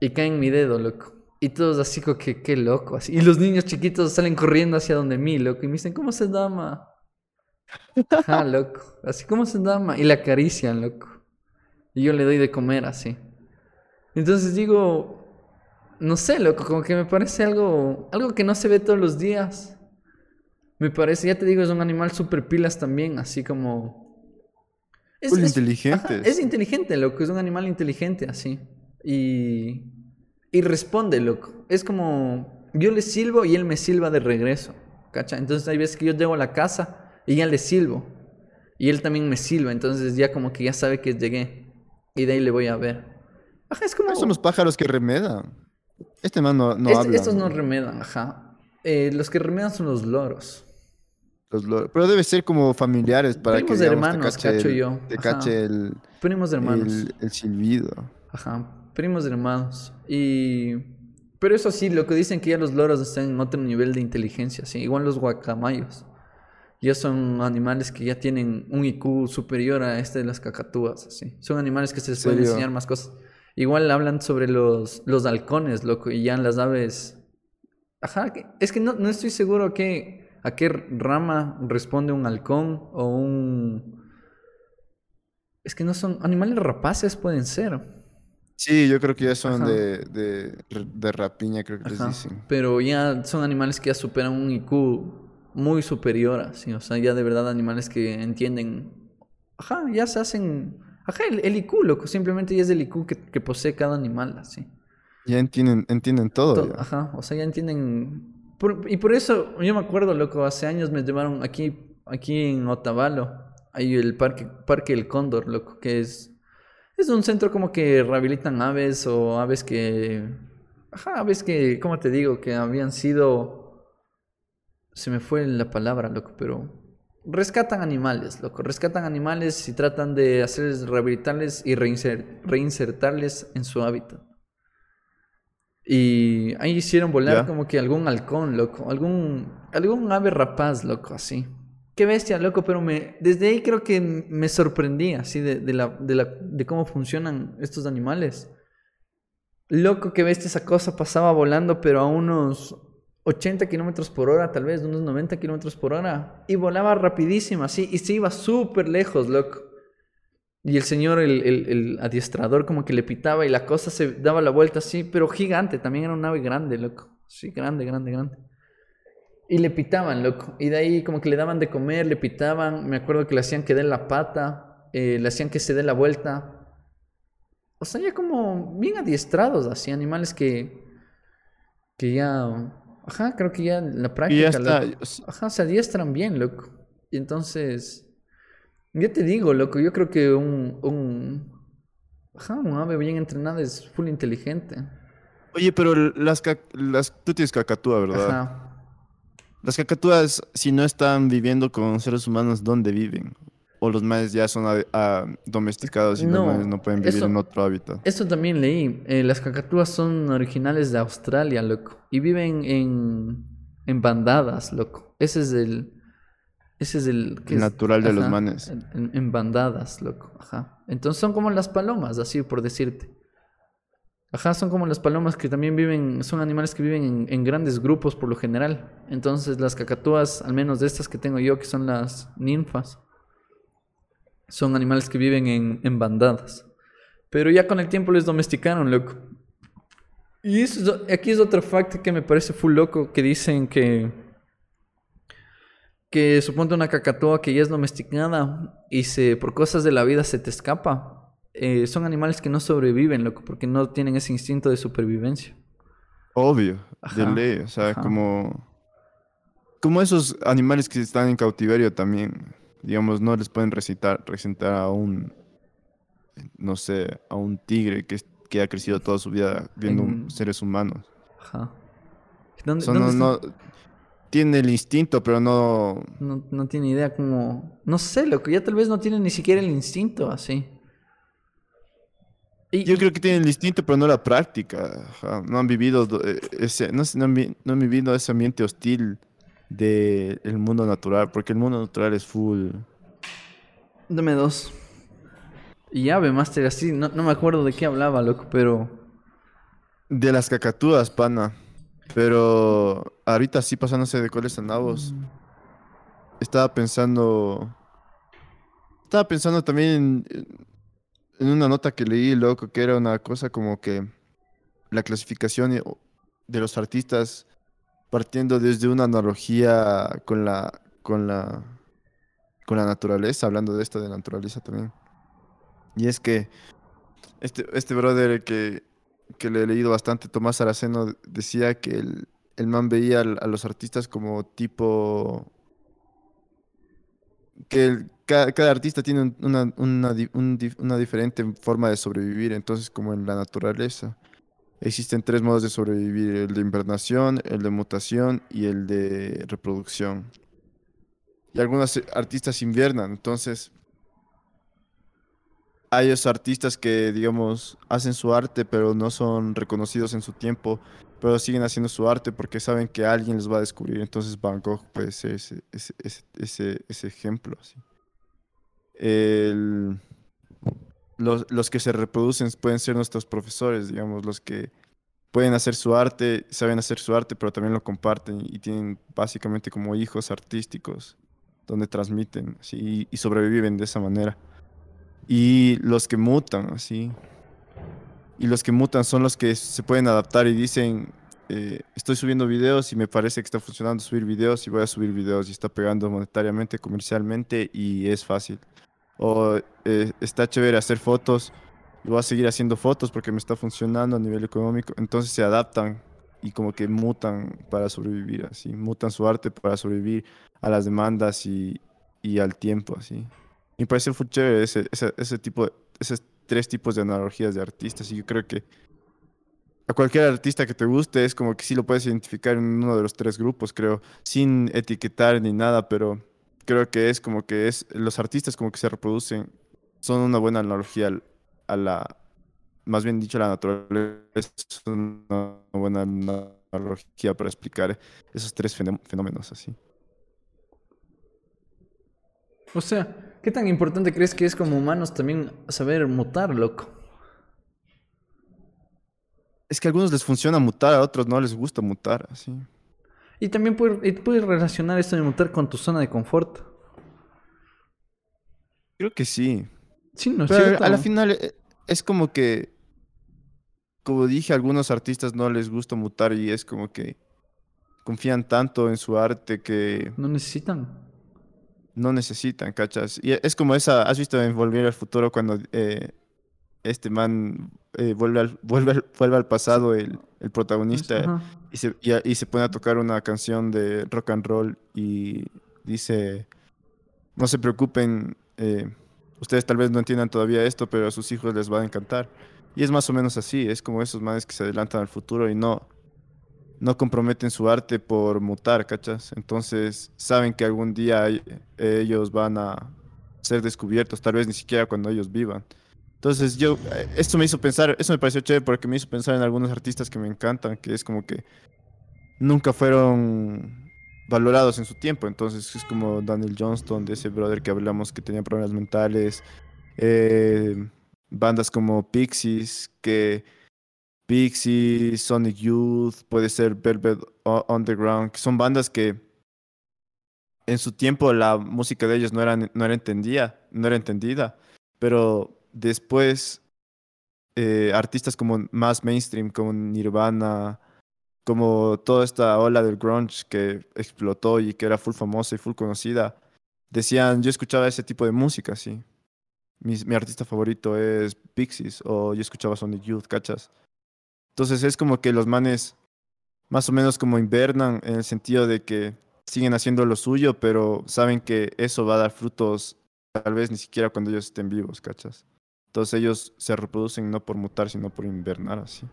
Y cae en mi dedo, loco. Y todos así como que, qué loco, así. Y los niños chiquitos salen corriendo hacia donde mí, loco. Y me dicen, ¿cómo se llama? Ajá, loco. Así, ¿cómo se llama? Y la acarician, loco. Y yo le doy de comer así. Entonces digo, no sé, loco, como que me parece algo, algo que no se ve todos los días. Me parece, ya te digo, es un animal super pilas también, así como... Es, Full es- inteligentes. ajá, es inteligente, loco, es un animal inteligente, así. Y, y responde, loco. Es como, yo le silbo y él me silba de regreso, ¿cacha? Entonces hay veces que yo llego a la casa y ya le silbo. Y él también me silba, entonces ya como que ya sabe que llegué. Y de ahí le voy a ver. Ajá, es como... Son los pájaros que remedan. Este man no, no Este- habla. estos no remedan, ajá. Eh, los que remedan son los loros. Los lo- Pero debe ser como familiares para Primos que digamos, hermanos, te cache, cacho el, yo. te cache el, Primos hermanos. el, el silbido. Ajá. Primos hermanos. Y. Pero eso sí, lo que dicen que ya los loros están en otro nivel de inteligencia, sí. Igual los guacamayos. Ya son animales que ya tienen un IQ superior a este de las cacatúas, así. Son animales que se les pueden serio? enseñar más cosas. Igual hablan sobre los, los halcones, loco, y ya las aves. Ajá, que- es que no, no estoy seguro a qué, a qué rama responde un halcón o un. Es que no son. Animales rapaces pueden ser. Sí, yo creo que ya son de, de, de rapiña, creo que les dicen. Pero ya son animales que ya superan un IQ muy superior, así, o sea, ya de verdad animales que entienden, ajá, ya se hacen, ajá, el, el IQ, loco, simplemente ya es el IQ que, que posee cada animal, así. Ya entienden, entienden todo. To- ya. ajá, o sea, ya entienden, por- y por eso, yo me acuerdo, loco, hace años me llevaron aquí, aquí en Otavalo, hay el parque, parque El Cóndor, loco, que es, es un centro como que rehabilitan aves o aves que, ajá, aves que, ¿cómo te digo? Que habían sido, se me fue la palabra, loco, pero rescatan animales, loco, rescatan animales y tratan de hacerles, rehabilitarles y reinser- reinsertarles en su hábitat. Y ahí hicieron volar como que algún halcón, loco, algún, algún ave rapaz, loco, así. Qué bestia, loco, pero me, desde ahí creo que me sorprendí, así, de, de la, de, la, de cómo funcionan estos animales. Loco, qué bestia esa cosa, pasaba volando, pero a unos 80 kilómetros por hora, tal vez, unos 90 kilómetros por hora. Y volaba rapidísimo, así, y se iba súper lejos, loco. Y el señor, el, el- el adiestrador, como que le pitaba y la cosa se daba la vuelta así, pero gigante, también era un ave grande, loco. Sí, grande, grande, grande. Y le pitaban, loco. Y de ahí como que le daban de comer, le pitaban. Me acuerdo que le hacían que dé la pata, eh, le hacían que se dé la vuelta. O sea, ya como bien adiestrados, así, animales que, que ya... Ajá, creo que ya en la Y práctica, ya está. loco. Ajá, se adiestran bien, loco. Y entonces, ya te digo, loco, yo creo que un, un, ajá, un ave bien entrenada es full inteligente. Oye, pero las, las tú tienes cacatúa, ¿verdad? Ajá. Las cacatúas, si no están viviendo con seres humanos, ¿dónde viven? O los manes ya son a- a- domesticados y No, los manes no pueden vivir eso- en otro hábitat. Eso también leí. eh, las cacatúas son originales de Australia, loco. Y viven en, en bandadas, loco. Ese es el... Ese es el... ¿qué El es? natural de los manes. En, bandadas, loco. Ajá. Entonces son como las palomas, así por decirte. Ajá, son como las palomas que también viven, son animales que viven en, en, grandes grupos por lo general. Entonces las cacatúas, al menos de estas que tengo yo, que son las ninfas, son animales que viven en, en bandadas. Pero ya con el tiempo les domesticaron, loco. Y eso, aquí es otro facto que me parece full loco, que dicen que, que suponte una cacatúa que ya es domesticada y se, por cosas de la vida se te escapa eh, son animales que no sobreviven, loco, porque no tienen ese instinto de supervivencia. Obvio, de ley, o sea, como, como esos animales que están en cautiverio también, digamos, no les pueden recitar, recitar a un, no sé, a un tigre que, que ha crecido toda su vida viendo seres humanos. Ajá. ¿Dónde, no, tiene el instinto, pero no... no... No tiene idea como... No sé, loco, ya tal vez no tiene ni siquiera el instinto así. Yo creo que tienen el instinto, pero no la práctica. No han vivido eh, ese, no, han, vivido ese ambiente hostil del mundo natural, porque el mundo natural es full. Dame dos. Y Ave Master, así, no, me acuerdo de qué hablaba, loco, pero. De las cacatúas, pana. Pero ahorita sí pasándose de cuáles andamos. Mm. Estaba pensando. Estaba pensando también en en una nota que leí, loco, que era una cosa como que la clasificación de los artistas partiendo desde una analogía con la, con la, con la naturaleza, hablando de esto de naturaleza también. Y es que este, este brother que, que le he leído bastante, Tomás Araceno, decía que el, el man veía a los artistas como tipo que cada, artista tiene una, una, diferente forma de sobrevivir, entonces como en la naturaleza. Existen tres modos de sobrevivir, el de invernación, el de mutación y el de reproducción. Y algunos artistas inviernan, entonces hay esos artistas que, digamos, hacen su arte, pero no son reconocidos en su tiempo, pero siguen haciendo su arte porque saben que alguien les va a descubrir. Entonces Van Gogh puede ser ese, ese, ese, ese ejemplo. los, los que se reproducen pueden ser nuestros profesores, digamos, los que pueden hacer su arte, saben hacer su arte, pero también lo comparten y tienen básicamente como hijos artísticos donde transmiten y sobreviven de esa manera. Y los que mutan, así. Y los que mutan son los que se pueden adaptar y dicen, eh, estoy subiendo videos y me parece que está funcionando subir videos y voy a subir videos y está pegando monetariamente, comercialmente y es fácil. O eh, está chévere hacer fotos y voy a seguir haciendo fotos porque me está funcionando a nivel económico. Entonces se adaptan y como que mutan para sobrevivir, así. Mutan su arte para sobrevivir a las demandas y, y al tiempo, así me parece muy chévere ese, ese, ese tipo, esos tres tipos de analogías de artistas. Y yo creo que a cualquier artista que te guste es como que sí lo puedes identificar en uno de los tres grupos, creo, sin etiquetar ni nada, pero creo que es como que es los artistas como que se reproducen son una buena analogía a la más bien dicho la naturaleza es una buena analogía para explicar esos tres fenómenos así. O sea, ¿Qué tan importante crees que es como humanos también saber mutar, loco? Es que a algunos les funciona mutar, a otros no les gusta mutar, así. Y también puedes, relacionar esto de mutar con tu zona de confort. Creo que sí. Sí, no es Pero a la final eh, es como que, como dije, a algunos artistas no les gusta mutar y es como que confían tanto en su arte que... No necesitan no necesitan, ¿cachas? Y es como esa, ¿has visto en Volver al Futuro cuando eh, este man eh, vuelve, al, vuelve, vuelve al pasado, el, el protagonista, y se, y, se pone a tocar una canción de rock and roll y dice, no se preocupen, eh, ustedes tal vez no entiendan todavía esto, pero a sus hijos les va a encantar. Y es más o menos así, es como esos manes que se adelantan al futuro y no, no comprometen su arte por mutar, ¿cachas? Entonces saben que algún día ellos van a ser descubiertos, tal vez ni siquiera cuando ellos vivan. Entonces yo, eh, esto me hizo pensar, eso me pareció chévere porque me hizo pensar en algunos artistas que me encantan, que es como que nunca fueron valorados en su tiempo. Entonces es como Daniel Johnston, de ese brother que hablamos que tenía problemas mentales, eh, bandas como Pixies, que Pixie, Sonic Youth, puede ser Velvet Underground, que son bandas que en su tiempo la música de ellos no era, no era, entendida, no era entendida, pero después eh, artistas como más mainstream, como Nirvana, como toda esta ola del grunge que explotó y que era full famosa y full conocida, decían, yo escuchaba ese tipo de música, sí. Mi, mi artista favorito es Pixies o yo escuchaba Sonic Youth, ¿cachas? Entonces es como que los manes más o menos como invernan en el sentido de que siguen haciendo lo suyo, pero saben que eso va a dar frutos tal vez ni siquiera cuando ellos estén vivos, ¿cachas? Entonces ellos se reproducen no por mutar, sino por invernar así.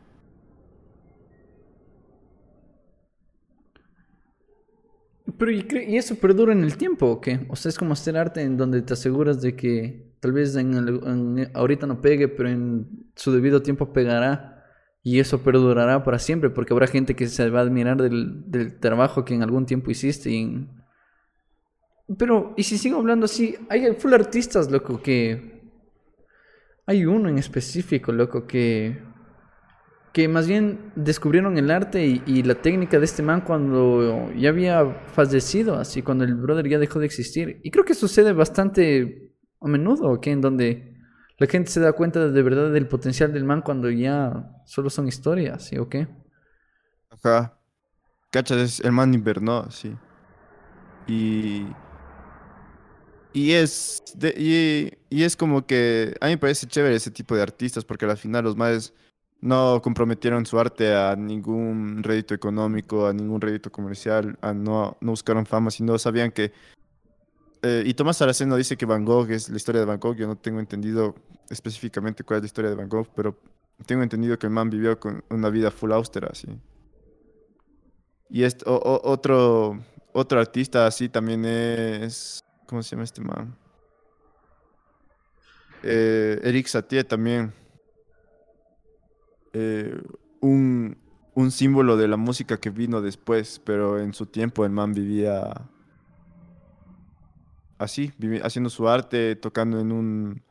Pero ¿y, eso perdura en el tiempo o qué? O sea, es como hacer arte en donde te aseguras de que tal vez en ahorita no pegue, pero en su debido tiempo pegará. Y eso perdurará para siempre, porque habrá gente que se va a admirar del, del trabajo que en algún tiempo hiciste. Y Pero, y si sigo hablando así, hay full artistas, loco, que... Hay uno en específico, loco, que... Que más bien descubrieron el arte y, la técnica de este man cuando ya había fallecido, así, cuando el brother ya dejó de existir. Y creo que sucede bastante a menudo, que en donde la gente se da cuenta de verdad del potencial del man cuando ya solo son historias, ¿sí o qué? Ajá. Cachas, el man invernó, sí. Y. Y es. y, y, es como que. A mí me parece chévere ese tipo de artistas porque al final los más no comprometieron su arte a ningún rédito económico, a ningún rédito comercial, a no buscaron fama, sino sabían que eh, y Tomás Saraceno dice que Van Gogh es la historia de Van Gogh. Yo no tengo entendido específicamente cuál es la historia de Van Gogh, pero tengo entendido que el man vivió con una vida full austera, así. Y este, otro, otro artista así también es... ¿Cómo se llama este man? Eh, Eric Satie también. Eh, un, un símbolo de la música que vino después, pero en su tiempo el man vivía así, haciendo su arte, tocando en un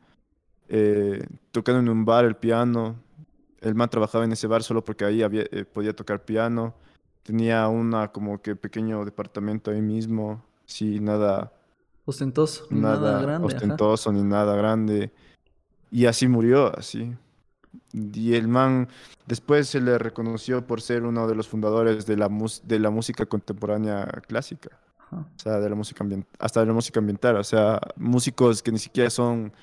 eh, tocando en un bar el piano. El man trabajaba en ese bar solo porque ahí había, eh, podía tocar piano. Tenía una como que pequeño departamento ahí mismo, sí, nada ostentoso, ni nada, grande, ostentoso ni nada grande. Y así murió, así. Y el man después se le reconoció por ser uno de los fundadores de la, de la música contemporánea clásica. O sea, de la música ambiental, hasta de la música ambiental. O sea, músicos que ni siquiera son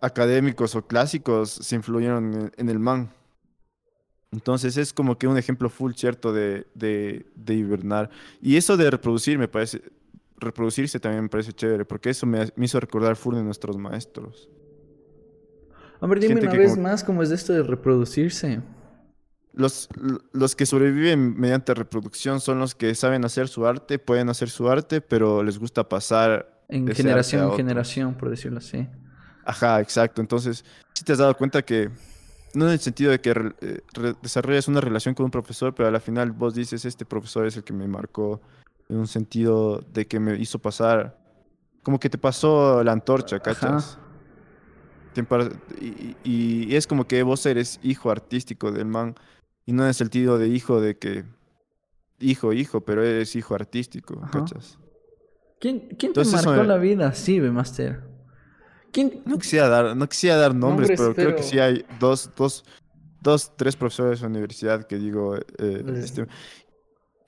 académicos o clásicos se influyeron en, el man. Entonces es como que un ejemplo full cierto de, de, de, hibernar. Y eso de reproducir me parece, reproducirse también me parece chévere, porque eso me, me hizo recordar full de nuestros maestros. Hombre, dime una vez más cómo es esto de reproducirse. Los, los que sobreviven mediante reproducción son los que saben hacer su arte, pueden hacer su arte, pero les gusta pasar. En generación en generación, por decirlo así. Ajá, exacto. Entonces, si te has dado cuenta que, no en el sentido de que eh, desarrollas una relación con un profesor, pero al final vos dices, este profesor es el que me marcó, en un sentido de que me hizo pasar, como que te pasó la antorcha, ¿cachas? Y, y, es como que vos eres hijo artístico del man y no en el sentido de hijo de que. Hijo, hijo, pero eres hijo artístico, ¿cachas? ¿Quién, quién te marcó la vida así, Master? ¿Quién? No quisiera dar, no quisiera dar nombres, pero, creo que sí hay dos, dos, dos, tres profesores de la universidad que digo. Eh, este,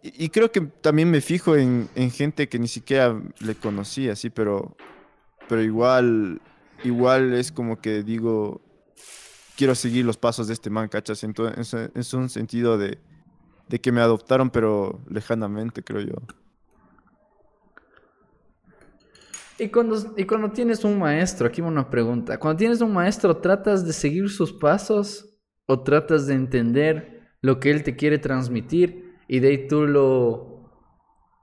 y, creo que también me fijo en, en, gente que ni siquiera le conocí así, pero, pero igual, igual es como que digo, quiero seguir los pasos de este man, ¿cachas? Entonces, es un sentido de, de que me adoptaron, pero lejanamente, creo yo. Y cuando, y cuando tienes un maestro, aquí una pregunta. Cuando tienes un maestro, ¿tratas de seguir sus pasos o tratas de entender lo que él te quiere transmitir y de ahí tú lo,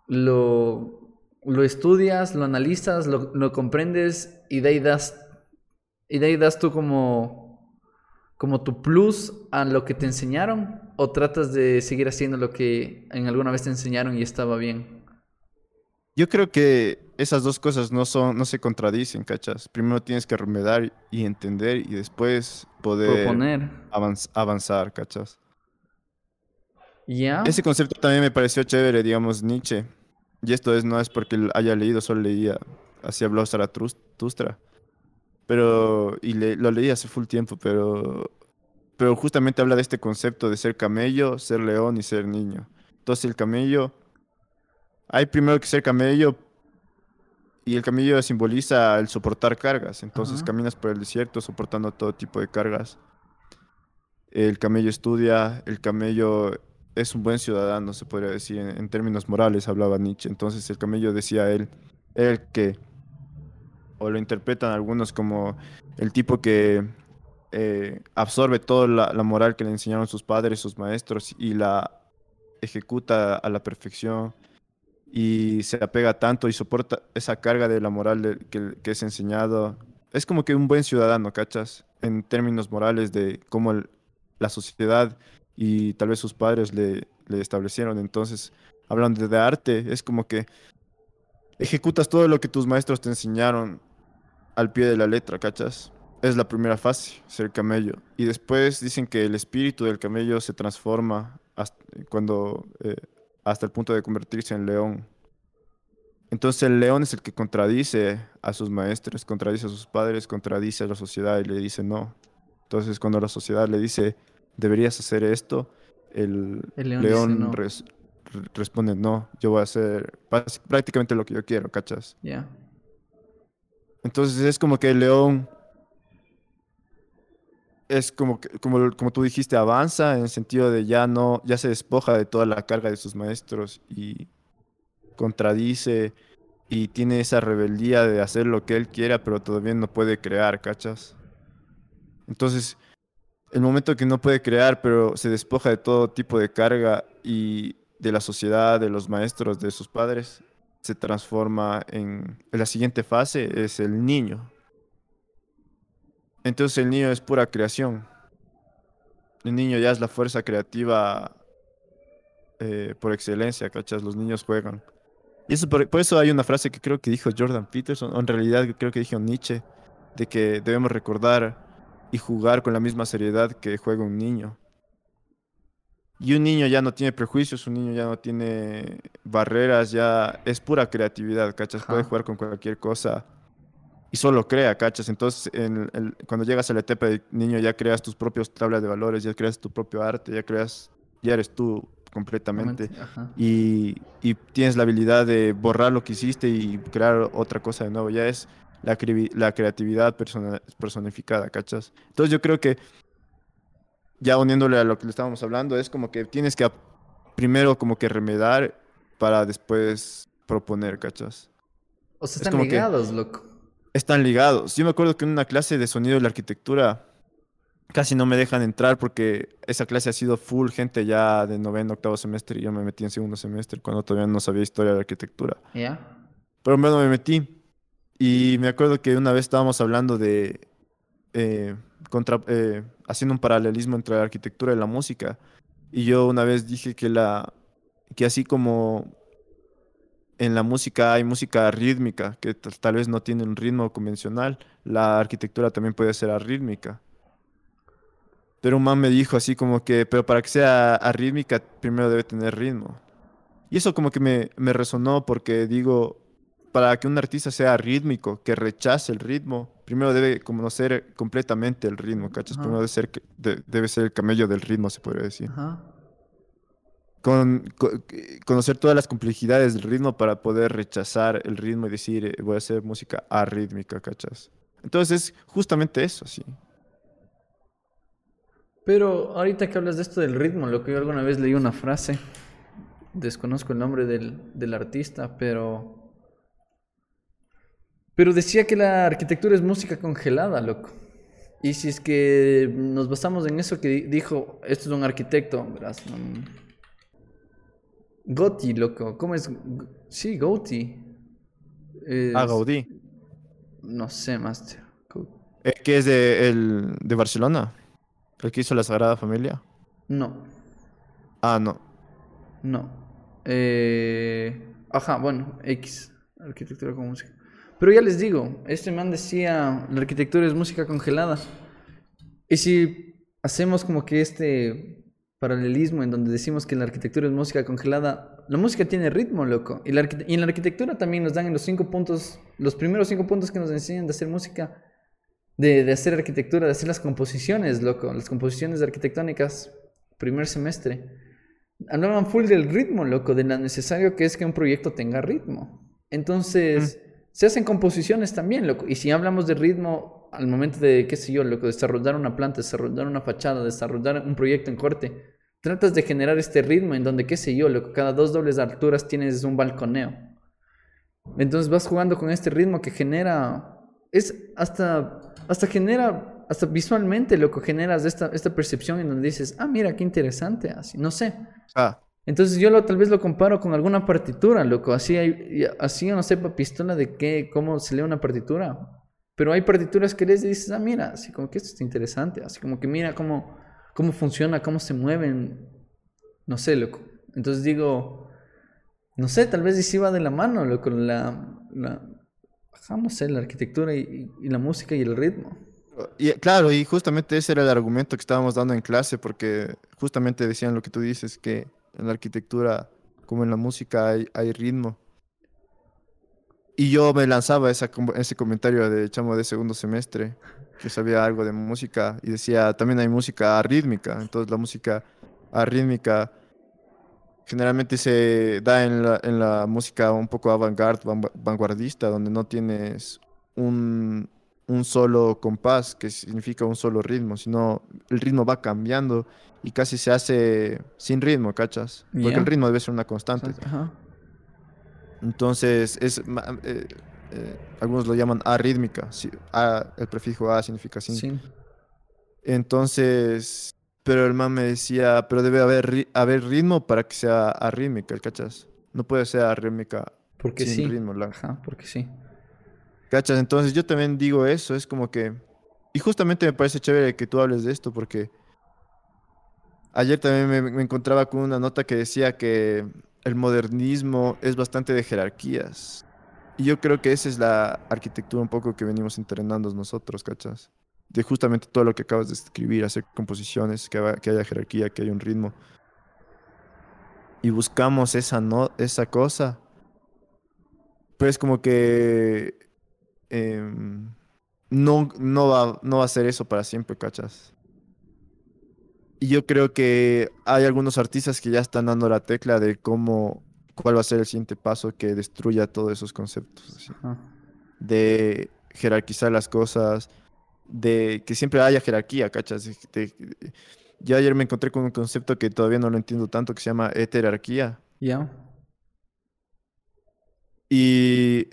lo, lo estudias, lo analizas, lo, lo comprendes y de ahí das, y de ahí das tú como como tu plus a lo que te enseñaron o tratas de seguir haciendo lo que en alguna vez te enseñaron y estaba bien? Yo creo que esas dos cosas no son, no se contradicen, ¿cachas? Primero tienes que remedar y entender y después poder Proponer. avanz- avanzar, ¿cachas? Ese concepto también me pareció chévere, digamos, Nietzsche. Y esto es, no es porque haya leído, solo leía, así habló Zaratustra. Pero, y le- lo leí hace full tiempo, pero, pero justamente habla de este concepto de ser camello, ser león y ser niño. Entonces el camello, hay primero que ser camello, y el camello simboliza el soportar cargas. Entonces caminas por el desierto soportando todo tipo de cargas. El camello estudia, el camello es un buen ciudadano, se podría decir, en, en términos morales, hablaba Nietzsche. Entonces el camello decía él, el que, o lo interpretan algunos como el tipo que eh, absorbe toda la, moral que le enseñaron sus padres, sus maestros, y la ejecuta a la perfección y se apega tanto y soporta esa carga de la moral que es enseñado. Es como que un buen ciudadano, ¿cachas? En términos morales de cómo el- la sociedad y tal vez sus padres le, le establecieron. Entonces, hablando de arte, es como que ejecutas todo lo que tus maestros te enseñaron al pie de la letra, ¿cachas? Es la primera fase, ser camello. Y después dicen que el espíritu del camello se transforma hasta, cuando, eh, hasta el punto de convertirse en león. Entonces el león es el que contradice a sus maestros, contradice a sus padres, contradice a la sociedad y le dice no. Entonces cuando la sociedad le dice deberías hacer esto, el, El león león, no. res- re- responde no, yo voy a hacer prácticamente lo que yo quiero, ¿cachas? Ya. Entonces es como que el león es como, como, como tú dijiste, avanza en el sentido de ya no, ya se despoja de toda la carga de sus maestros y contradice y tiene esa rebeldía de hacer lo que él quiera, pero todavía no puede crear, ¿cachas? Entonces, el momento que no puede crear, pero se despoja de todo tipo de carga y de la sociedad, de los maestros, de sus padres, se transforma en, la siguiente fase, es el niño. Entonces el niño es pura creación. El niño ya es la fuerza creativa eh, por excelencia, ¿cachas? Los niños juegan. Y eso por, por eso hay una frase que creo que dijo Jordan Peterson, o en realidad creo que dijo Nietzsche, de que debemos recordar y jugar con la misma seriedad que juega un niño. Y un niño ya no tiene prejuicios, un niño ya no tiene barreras, ya es pura creatividad, ¿cachas? Puede Ajá. jugar con cualquier cosa y solo crea, ¿cachas? Entonces, en el- cuando llegas a la etapa de niño ya creas tus propios tablas de valores, ya creas tu propio arte, ya creas, ya eres tú completamente. Y, y tienes la habilidad de borrar lo que hiciste y crear otra cosa de nuevo. Ya es la creatividad persona- personificada, ¿cachas? Entonces yo creo que, ya uniéndole a lo que le estábamos hablando, es como que tienes que primero como que remedar para después proponer, ¿cachas? O sea, Es están ligados, loco. Están ligados. Yo me acuerdo que en una clase de sonido de la arquitectura casi no me dejan entrar porque esa clase ha sido full gente ya de noveno, octavo semestre y yo me metí en segundo semestre cuando todavía no sabía historia de la arquitectura. ¿Ya? Pero bueno, me metí y me acuerdo que una vez estábamos hablando de eh, contra, eh, haciendo un paralelismo entre la arquitectura y la música y yo una vez dije que la que así como en la música hay música rítmica, que tal vez no tiene un ritmo convencional, la arquitectura también puede ser arrítmica. Pero un man me dijo así como que, pero para que sea arrítmica, primero debe tener ritmo. Y eso como que me, me resonó porque digo, para que un artista sea rítmico, que rechace el ritmo, primero debe conocer completamente el ritmo, ¿cachas? Ajá. Primero debe ser, que- de- debe ser el camello del ritmo, se podría decir Ajá. con, co- conocer todas las complejidades del ritmo para poder rechazar el ritmo y decir, eh, voy a hacer música arrítmica, ¿cachas? Entonces es justamente eso, sí. Pero ahorita que hablas de esto del ritmo, lo que yo alguna vez leí una frase, desconozco el nombre del, del artista, pero... Pero decía que la arquitectura es música congelada, loco. Y si es que nos basamos en eso que di- dijo, esto es un arquitecto, verás. um, Gotti, loco. ¿Cómo es? Sí, Gotti. Es- Ah, Gaudí, No sé, Master. Eh, que es de, el, de Barcelona, el que hizo la Sagrada Familia. No. Ah, no. No. Eh, Ajá, bueno, X, arquitectura con música. Pero ya les digo, este man decía, la arquitectura es música congelada. Y si hacemos como que este paralelismo en donde decimos que la arquitectura es música congelada, la música tiene ritmo, loco. Y, la y en la arquitectura también nos dan en los cinco puntos, los primeros cinco puntos que nos enseñan de hacer música, de, de hacer arquitectura, de hacer las composiciones, loco, las composiciones arquitectónicas, primer semestre. Hablaban full del ritmo, loco, de lo necesario que es que un proyecto tenga ritmo. Entonces, se hacen composiciones también, loco. Y si hablamos de ritmo al momento de, qué sé yo, loco, desarrollar una planta, desarrollar una fachada, desarrollar un proyecto en corte, tratas de generar este ritmo en donde, qué sé yo, loco, cada dos dobles alturas tienes un balconeo. Entonces vas jugando con este ritmo que genera, es hasta, hasta genera, hasta visualmente, loco, generas esta, esta percepción en donde dices, ah, mira, qué interesante, así, no sé. Ah, Entonces yo lo, tal vez lo comparo con alguna partitura, loco. Así, hay, así yo no sepa pistola de qué, cómo se lee una partitura. Pero hay partituras que lees y dices, ah, mira, así como que esto está interesante. Así como que mira cómo, cómo funciona, cómo se mueven. No sé, loco. Entonces digo, no sé, tal vez sí va de la mano, loco. La, la ajá, no sé, la arquitectura y, y la música y el ritmo. y, claro, y justamente ese era el argumento que estábamos dando en clase, porque justamente decían lo que tú dices, que en la arquitectura, como en la música, hay, ritmo. Y yo me lanzaba ese comentario de chamo de segundo semestre, que sabía algo de música, y decía, también hay música arrítmica. Entonces la música arrítmica generalmente se da en la, en la música un poco avant-garde, van- vanguardista, donde no tienes un, un solo compás, que significa un solo ritmo, sino el ritmo va cambiando y casi se hace sin ritmo, ¿cachas? Porque el ritmo debe ser una constante. Ajá. Entonces, es, eh, eh, algunos lo llaman arrítmica. sí, a- el prefijo a significa sin. Sí. Entonces, pero el man me decía, pero debe haber, ri- haber ritmo para que sea arrítmica, ¿cachas? No puede ser arrítmica Porque sin sí. ritmo, la- Ajá, porque sí. ¿Cachas? Entonces yo también digo eso, es como que... Y justamente me parece chévere que tú hables de esto porque ayer también me, encontraba con una nota que decía que el modernismo es bastante de jerarquías. Y yo creo que esa es la arquitectura un poco que venimos entrenando nosotros, ¿cachas? De justamente todo lo que acabas de escribir, hacer composiciones, que, haya- que haya jerarquía, que haya un ritmo. Y buscamos esa, no, esa cosa. Pero es como que em, no, no, va, no va a ser eso para siempre, ¿cachas? Y yo creo que hay algunos artistas que ya están dando la tecla de cómo, cuál va a ser el siguiente paso que destruya todos esos conceptos. De jerarquizar las cosas, de que siempre haya jerarquía, ¿cachas? De- de- yo ayer me encontré con un concepto que todavía no lo entiendo tanto, que se llama heterarquía. Ya. Y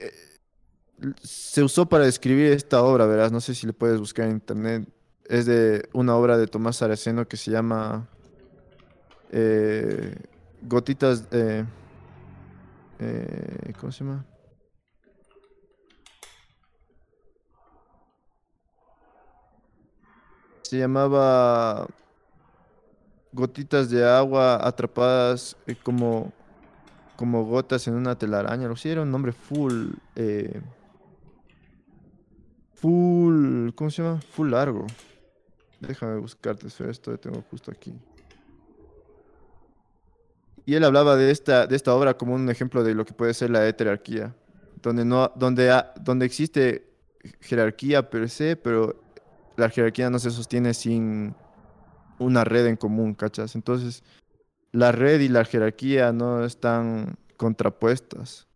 se usó para describir esta obra, verás, no sé si le puedes buscar en internet. Es de una obra de Tomás Saraceno que se llama eh, Gotitas. eh, eh, ¿cómo se llama? Se llamaba Gotitas de agua atrapadas eh, como como gotas en una telaraña. Lo era un nombre full. eh, full. ¿Cómo se llama? Full largo. Déjame buscarte esto tengo justo aquí. Y él hablaba de esta, de esta obra como un ejemplo de lo que puede ser la heterarquía. Donde, no, donde, donde existe jerarquía per se, pero la jerarquía no se sostiene sin una red en común, ¿cachas? Entonces la red y la jerarquía no están contrapuestas,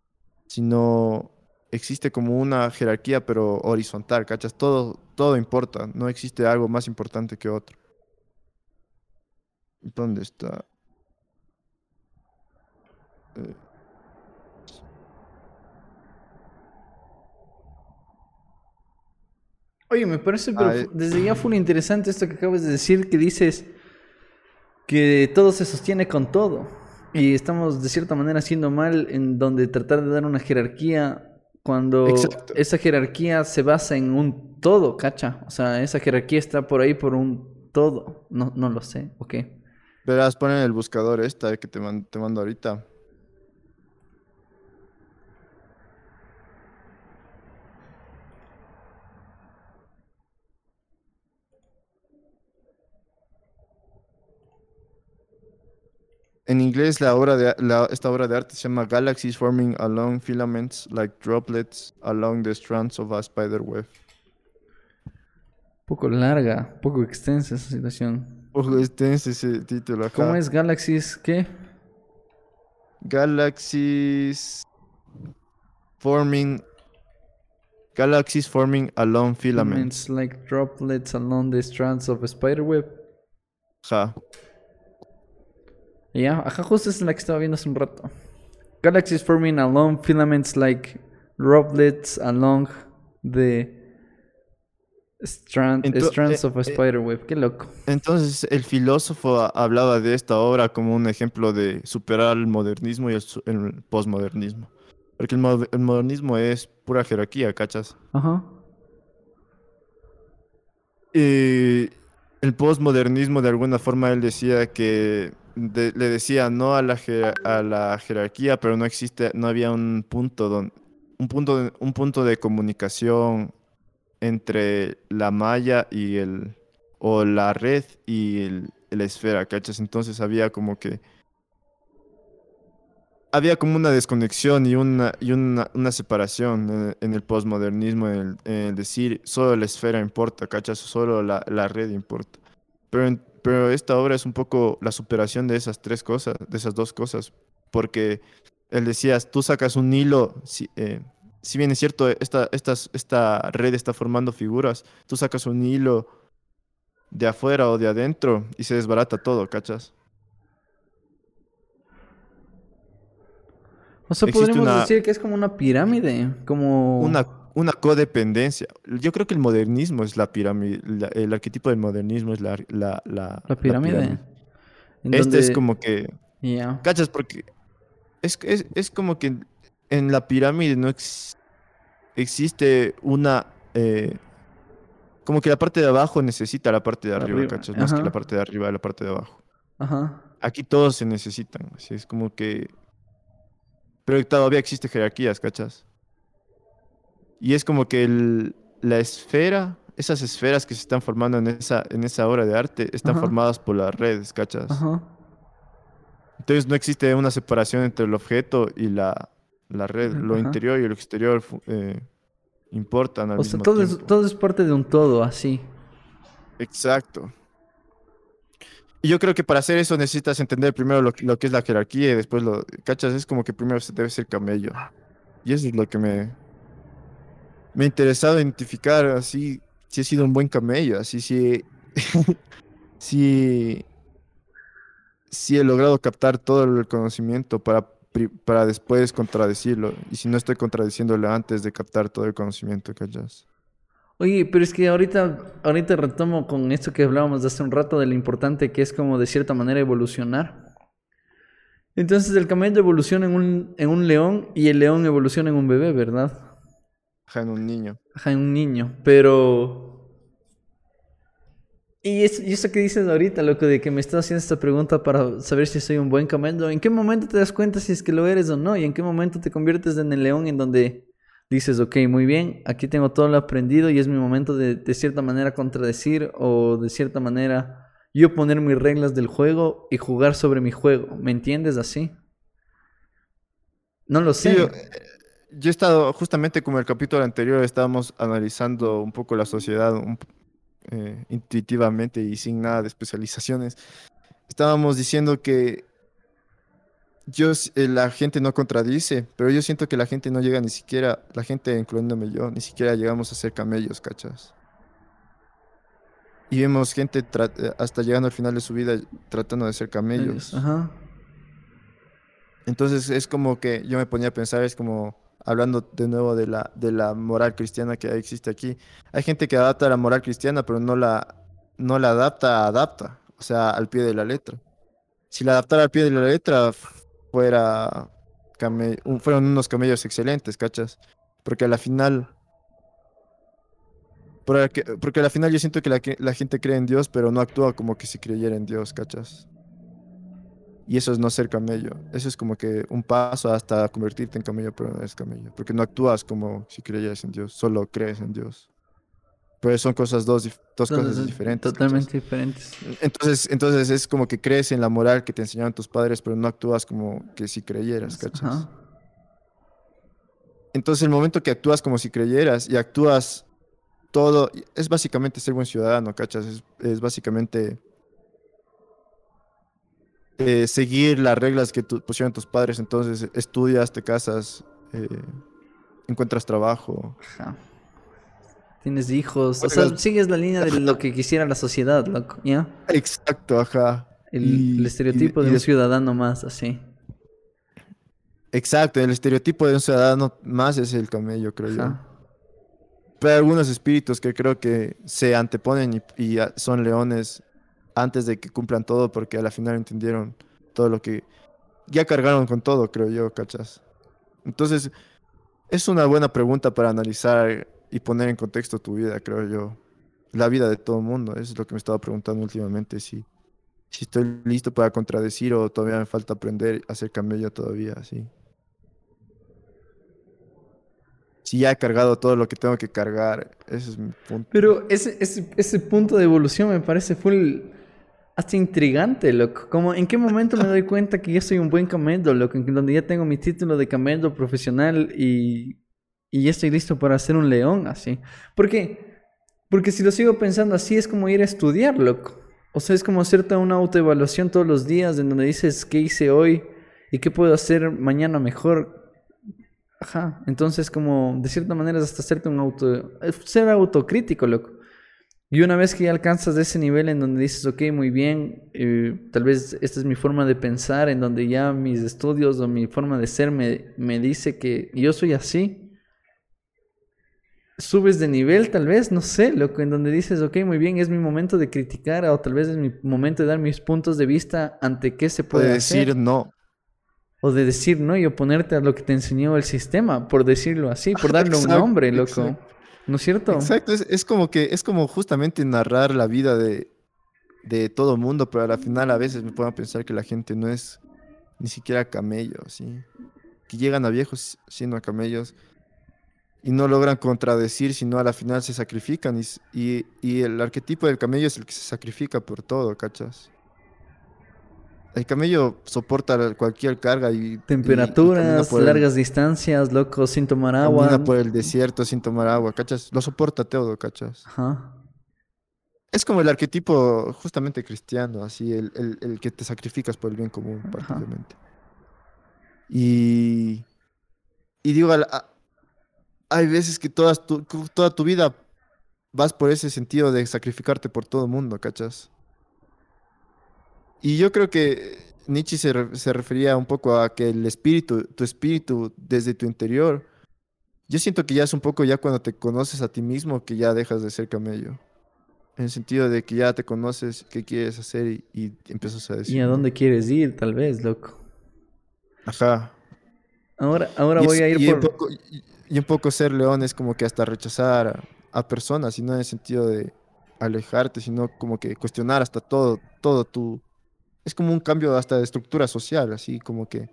sino existe como una jerarquía pero horizontal, ¿cachas? Todo, todo importa, no existe algo más importante que otro. ¿Dónde está? Eh, Oye, me parece pero Ah, eh. fu- desde ya full interesante esto que acabas de decir, que dices que todo se sostiene con todo. Y estamos de cierta manera haciendo mal en donde tratar de dar una jerarquía cuando Exacto. esa jerarquía se basa en un todo, ¿cacha? O sea, esa jerarquía está por ahí por un todo. No, no lo sé, ¿ok? Verás, pon en el buscador esta que te, man- te mando ahorita. En inglés, la obra de, la- esta obra de arte se llama Galaxies Forming Along Filaments Like Droplets Along the Strands of a Spider Web. Poco larga, poco extensa esa situación. Ojo, este es ese título. ¿Cómo es Galaxies? ¿Qué? Galaxies Forming. Galaxies Forming Along Filaments. Filaments like droplets along the strands of a spider web. Ya, ajá, justo es la que estaba viendo hace un rato. Galaxies forming along filaments like droplets along the strand, strands eh, of a eh, spider web. Qué loco. Entonces, el filósofo hablaba de esta obra como un ejemplo de superar el modernismo y el, el posmodernismo. Porque el modernismo es pura jerarquía, ¿cachas? Ajá. Y el postmodernismo, de alguna forma, él decía que le decía no a la, a la jerarquía, pero no existe, no había un punto don- un punto de, un punto de comunicación entre la malla y el o la red y el, la esfera, ¿cachas? Entonces había como que había como una desconexión y una, y una, una separación en, el postmodernismo, en en decir solo la esfera importa, ¿cachas? Solo la, la red importa. Pero, pero esta obra es un poco la superación de esas tres cosas, de esas dos cosas, porque él decía, tú sacas un hilo, si, eh, si bien es cierto, esta, estas, esta red está formando figuras, tú sacas un hilo de afuera o de adentro y se desbarata todo, ¿cachas? O sea, Existe podríamos una- decir que es como una pirámide, como... una, una codependencia. Yo creo que el modernismo es la pirámide, la- el arquetipo del modernismo es la, la, la, La pirámide. Este es como que, Ya. ¿cachas? Porque es, es, es como que en la pirámide no ex- existe una... eh, como que la parte de abajo necesita la parte de arriba, Arriba, ¿cachas? Más que la parte de arriba de la parte de abajo. Ajá. Aquí todos se necesitan, así es como que... Pero todavía existe jerarquías, ¿cachas? Y es como que el- la esfera, esas esferas que se están formando en esa, en esa obra de arte, están Ajá. formadas por las redes, ¿cachas? Ajá. Entonces no existe una separación entre el objeto y la, la red. Lo interior y lo exterior eh, importan al O sea, todo es, tiempo. todo es parte de un todo, así. Exacto. Y yo creo que para hacer eso necesitas entender primero lo, lo que es la jerarquía y después lo... ¿Cachas? Es como que primero se debe ser camello. Y eso es lo que me... Me ha interesado identificar así, si he sido un buen camello, así si... si... He logrado captar todo el conocimiento para, para después contradecirlo. Y si no estoy contradiciéndolo antes de captar todo el conocimiento, ¿cachas? Oye, pero es que ahorita, ahorita retomo con esto que hablábamos de hace un rato de lo importante que es como de cierta manera evolucionar. Entonces el camello evoluciona en un, en un león y el león evoluciona en un bebé, ¿verdad? Ajá, en un niño. Ajá, en un niño. Pero... Y eso, y eso que dices ahorita, loco, de que me estás haciendo esta pregunta para saber si soy un buen camello, ¿en qué momento te das cuenta si es que lo eres o no? ¿Y en qué momento te conviertes en el león en donde dices, ok, muy bien, aquí tengo todo lo aprendido y es mi momento de, de cierta manera contradecir o de cierta manera yo poner mis reglas del juego y jugar sobre mi juego? ¿Me entiendes así? No lo sé. Sí, yo, yo he estado, justamente como el capítulo anterior, estábamos analizando un poco la sociedad un eh, intuitivamente y sin nada de especializaciones. Estábamos diciendo que yo, eh, la gente no contradice, pero yo siento que la gente no llega ni siquiera, la gente, incluyéndome yo, ni siquiera llegamos a ser camellos, ¿cachas? Y vemos gente eh, hasta llegando al final de su vida tratando de ser camellos. Ajá. Entonces es como que yo me ponía a pensar, es como hablando de nuevo de la, de la moral cristiana que existe aquí. Hay gente que adapta la moral cristiana, pero no la, no la adapta, adapta, o sea, al pie de la letra. Si la adaptara al pie de la letra, fuera fueron unos camellos excelentes, ¿cachas? Porque a la final... Porque, porque final yo siento que la, la gente cree en Dios, pero no actúa como que si creyera en Dios, ¿cachas? Y eso es no ser camello. Eso es como que un paso hasta convertirte en camello, pero no eres camello. Porque no actúas como si creyeras en Dios, solo crees en Dios. Pero son cosas dos, dos cosas diferentes. Totalmente diferentes. ¿cachas? Entonces, entonces es como que crees en la moral que te enseñaron tus padres, pero no actúas como que si creyeras, ¿cachas? Ajá. Entonces, el momento que actúas como si creyeras y actúas todo, es básicamente ser buen ciudadano, ¿cachas? Es, es básicamente eh, seguir las reglas que tu- pusieron tus padres. Entonces, estudias, te casas, eh, encuentras trabajo. Ajá. Tienes hijos. O sea, sigues la línea de lo que quisiera la sociedad, loco. ¿Ya? Exacto, ajá. El, Y- el estereotipo y- y de un ciudadano más, así. Exacto, el estereotipo de un ciudadano más es el camello, creo yo. Ajá. Pero hay algunos espíritus que creo que se anteponen y, son leones antes de que cumplan todo porque a la final entendieron todo lo que... Ya cargaron con todo, creo yo, ¿cachas? Entonces, es una buena pregunta para analizar y poner en contexto tu vida, creo yo. La vida de todo el mundo, eso es lo que me estaba preguntando últimamente, si, si estoy listo para contradecir o todavía me falta aprender a ser camello todavía, sí. Si ya he cargado todo lo que tengo que cargar, ese es mi punto. Pero ese, ese, ese punto de evolución me parece full hasta intrigante, loco. Como en qué momento me doy cuenta que ya soy un buen camello, loco, en donde ya tengo mi título de camello profesional y, y ya estoy listo para ser un león, así. ¿Por qué? Porque si lo sigo pensando así es como ir a estudiar, loco. O sea, es como hacerte una autoevaluación todos los días en donde dices qué hice hoy y qué puedo hacer mañana mejor. Ajá, entonces como de cierta manera es hasta hacerte un auto, es ser autocrítico, loco. Y una vez que ya alcanzas ese nivel en donde dices, ok, muy bien, eh, tal vez esta es mi forma de pensar, en donde ya mis estudios o mi forma de ser me, me dice que yo soy así. Subes de nivel, tal vez, no sé, loco, en donde dices, ok, muy bien, es mi momento de criticar, o tal vez es mi momento de dar mis puntos de vista ante qué se puede hacer. decir no. O de decir no y oponerte a lo que te enseñó el sistema, por decirlo así, por darle un nombre, loco. ¿No es cierto? Exacto, es, es como que es como justamente narrar la vida de, de todo mundo, pero a la final a veces me puedo pensar que la gente no es ni siquiera camello, ¿sí? Que llegan a viejos siendo camellos y no logran contradecir, sino a la final se sacrifican y, y, y el arquetipo del camello es el que se sacrifica por todo, ¿cachas? El camello soporta cualquier carga y Temperaturas, el- largas distancias, loco, sin tomar agua. Camina por el desierto sin tomar agua, ¿cachas? Lo soporta todo, ¿cachas? Ajá. Es como el arquetipo justamente cristiano, así, el, el- el que te sacrificas por el bien común, Ajá. prácticamente. Y, y digo, a- hay veces que todas tu, toda tu vida vas por ese sentido de sacrificarte por todo el mundo, ¿cachas? Y yo creo que Nietzsche se, re- se refería un poco a que el espíritu, tu espíritu desde tu interior, yo siento que ya es un poco ya cuando te conoces a ti mismo que ya dejas de ser camello. En el sentido de que ya te conoces qué quieres hacer y, y empiezas a decir. ¿Y a dónde quieres ir, tal vez, loco? Ajá. Ahora, ahora voy a ir y por... Un poco, y, y un poco ser león es como que hasta rechazar a, a personas, y no en el sentido de alejarte, sino como que cuestionar hasta todo, todo tu... Es como un cambio hasta de estructura social, así como que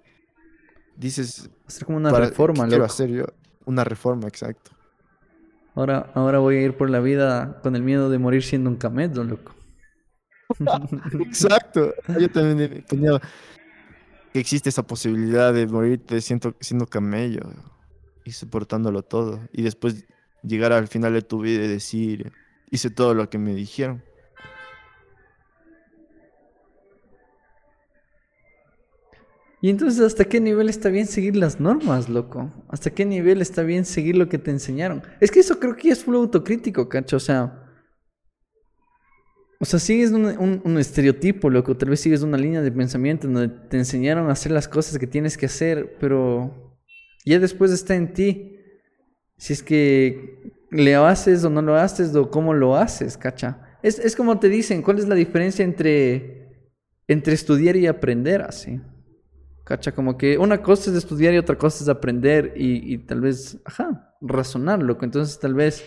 dices... hacer como una para- reforma, ¿qué quiero hacer yo? Una reforma, exacto. Ahora, ahora voy a ir por la vida con el miedo de morir siendo un camello, loco. Exacto. Yo también tenido que existe esa posibilidad de morirte siendo, siendo camello y soportándolo todo. Y después llegar al final de tu vida y decir, hice todo lo que me dijeron. Y entonces, ¿hasta qué nivel está bien seguir las normas, loco? ¿Hasta qué nivel está bien seguir lo que te enseñaron? Es que eso creo que ya es full autocrítico, cacho. O sea, o sea, sigues un, un- un estereotipo, loco. Tal vez sigues una línea de pensamiento en donde te enseñaron a hacer las cosas que tienes que hacer, pero ya después está en ti. Si es que le haces o no lo haces o cómo lo haces, cacha. Es, es como te dicen, ¿cuál es la diferencia entre, entre estudiar y aprender así? Cacha, como que una cosa es estudiar y otra cosa es aprender y, y tal vez, ajá, razonar, loco. Entonces tal vez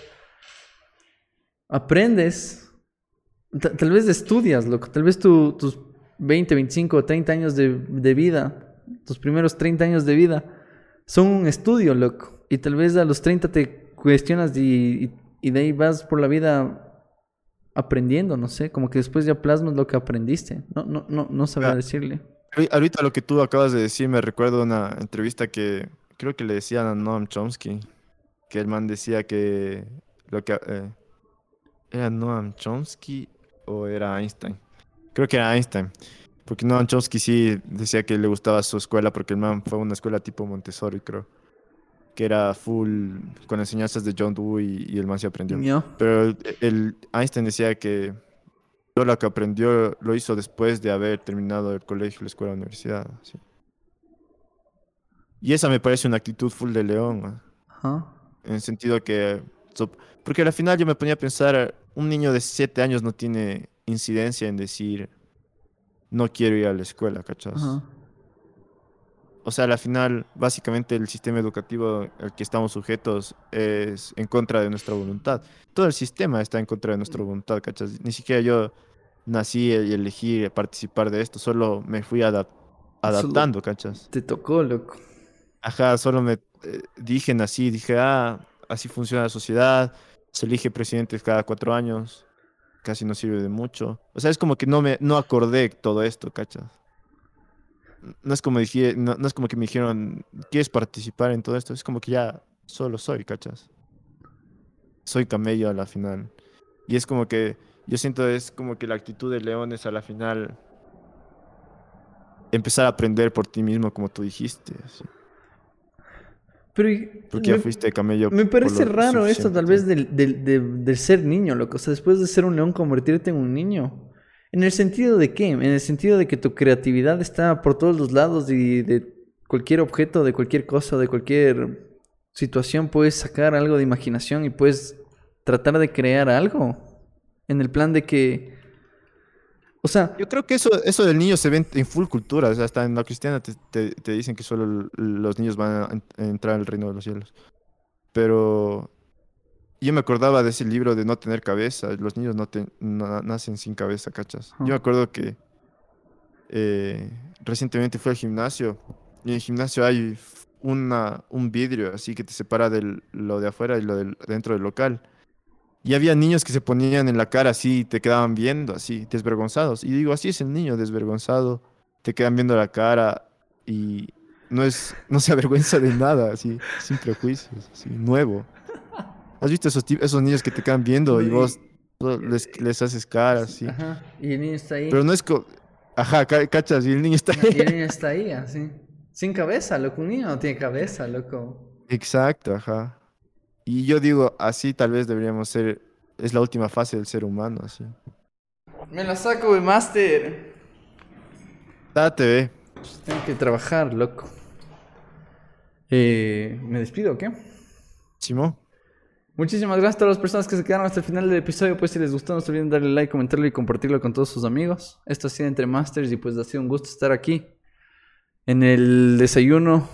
aprendes, ta- tal vez estudias, loco. Tal vez tu- tus 20, 25, 30 años de, de vida, tus primeros 30 años de vida, son un estudio, loco. Y tal vez a los 30 te cuestionas y, y- y de ahí vas por la vida aprendiendo, no sé, como que después ya plasmas lo que aprendiste. No, no, no, no sabría Ah. decirle. Ahori- Ahorita lo que tú acabas de decir me recuerdo una entrevista que creo que le decían a Noam Chomsky, que el man decía que lo que eh, era Noam Chomsky o era Einstein. Creo que era Einstein, porque Noam Chomsky sí decía que le gustaba su escuela porque el man fue a una escuela tipo Montessori, creo, que era full con enseñanzas de John Dewey y el man se aprendió. Pero el, el Einstein decía que todo lo que aprendió lo hizo después de haber terminado el colegio, la escuela, la universidad. Y esa me parece una actitud full de león. Ajá. en el sentido que... Porque al final yo me ponía a pensar, un niño de 7 años no tiene incidencia en decir, no quiero ir a la escuela, ¿cachas? O sea, al final, básicamente el sistema educativo al que estamos sujetos es en contra de nuestra voluntad. Todo el sistema está en contra de nuestra voluntad, ¿cachas? Ni siquiera yo nací y elegí participar de esto, solo me fui adap- adaptando, ¿cachas? Te tocó, loco. Ajá, solo me eh, dije, nací, dije, ah, así funciona la sociedad, se elige presidentes cada cuatro años, casi no sirve de mucho. O sea, es como que no me no acordé todo esto, ¿cachas? No es como dije, no, no es como que me dijeron, ¿quieres participar en todo esto? Es como que ya solo soy, ¿cachas? Soy camello a la final. Y es como que, yo siento es como que la actitud de León es a la final empezar a aprender por ti mismo, como tú dijiste. así. Pero Porque ya me- fuiste camello. Me parece raro esto, tal vez, del, del, de- del ser niño, loco. O sea, después de ser un león, convertirte en un niño. ¿En el sentido de qué? En el sentido de que tu creatividad está por todos los lados y de cualquier objeto, de cualquier cosa, de cualquier situación, puedes sacar algo de imaginación y puedes tratar de crear algo. En el plan de que. O sea, Yo creo que eso, eso del niño se ve en, full cultura. O sea, hasta en la cristiana te, dicen que solo los niños van a entrar al reino de los cielos. Pero yo me acordaba de ese libro de no tener cabeza. Los niños no, te- na- nacen sin cabeza, ¿cachas? Yo me acuerdo que eh, recientemente fui al gimnasio y en el gimnasio hay una, un vidrio así que te separa de lo de afuera y lo del, dentro del local. Y había niños que se ponían en la cara así y te quedaban viendo así, desvergonzados. Y digo, así es el niño, desvergonzado. Te quedan viendo la cara y no es no se avergüenza de nada, así, sin prejuicios, así, nuevo. ¿Has visto esos, niños que te quedan viendo y Sí. vos les, les haces cara así? ajá, y el niño está ahí. Pero no es co- Ajá, ca- cachas, y el niño está Y el niño está ahí, así. Sin cabeza, loco. Un niño no tiene cabeza, loco. Exacto, ajá. Y yo digo, así tal vez deberíamos ser, es la última fase del ser humano, así. Me la saco de máster. Date, ve. Tengo que trabajar, loco. Eh, ¿Me despido o qué? Simón. Muchísimas gracias a todas las personas que se quedaron hasta el final del episodio. Pues si les gustó, no se olviden darle like, comentarlo y compartirlo con todos sus amigos. Esto ha sido Entre Masters y pues ha sido un gusto estar aquí. En el desayuno,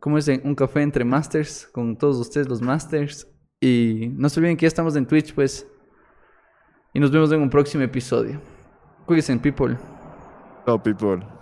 ¿cómo es? Un café entre Masters con todos ustedes los Masters. Y no se olviden que ya estamos en Twitch, pues. Y nos vemos en un próximo episodio. Cuídense, people. Chao, people.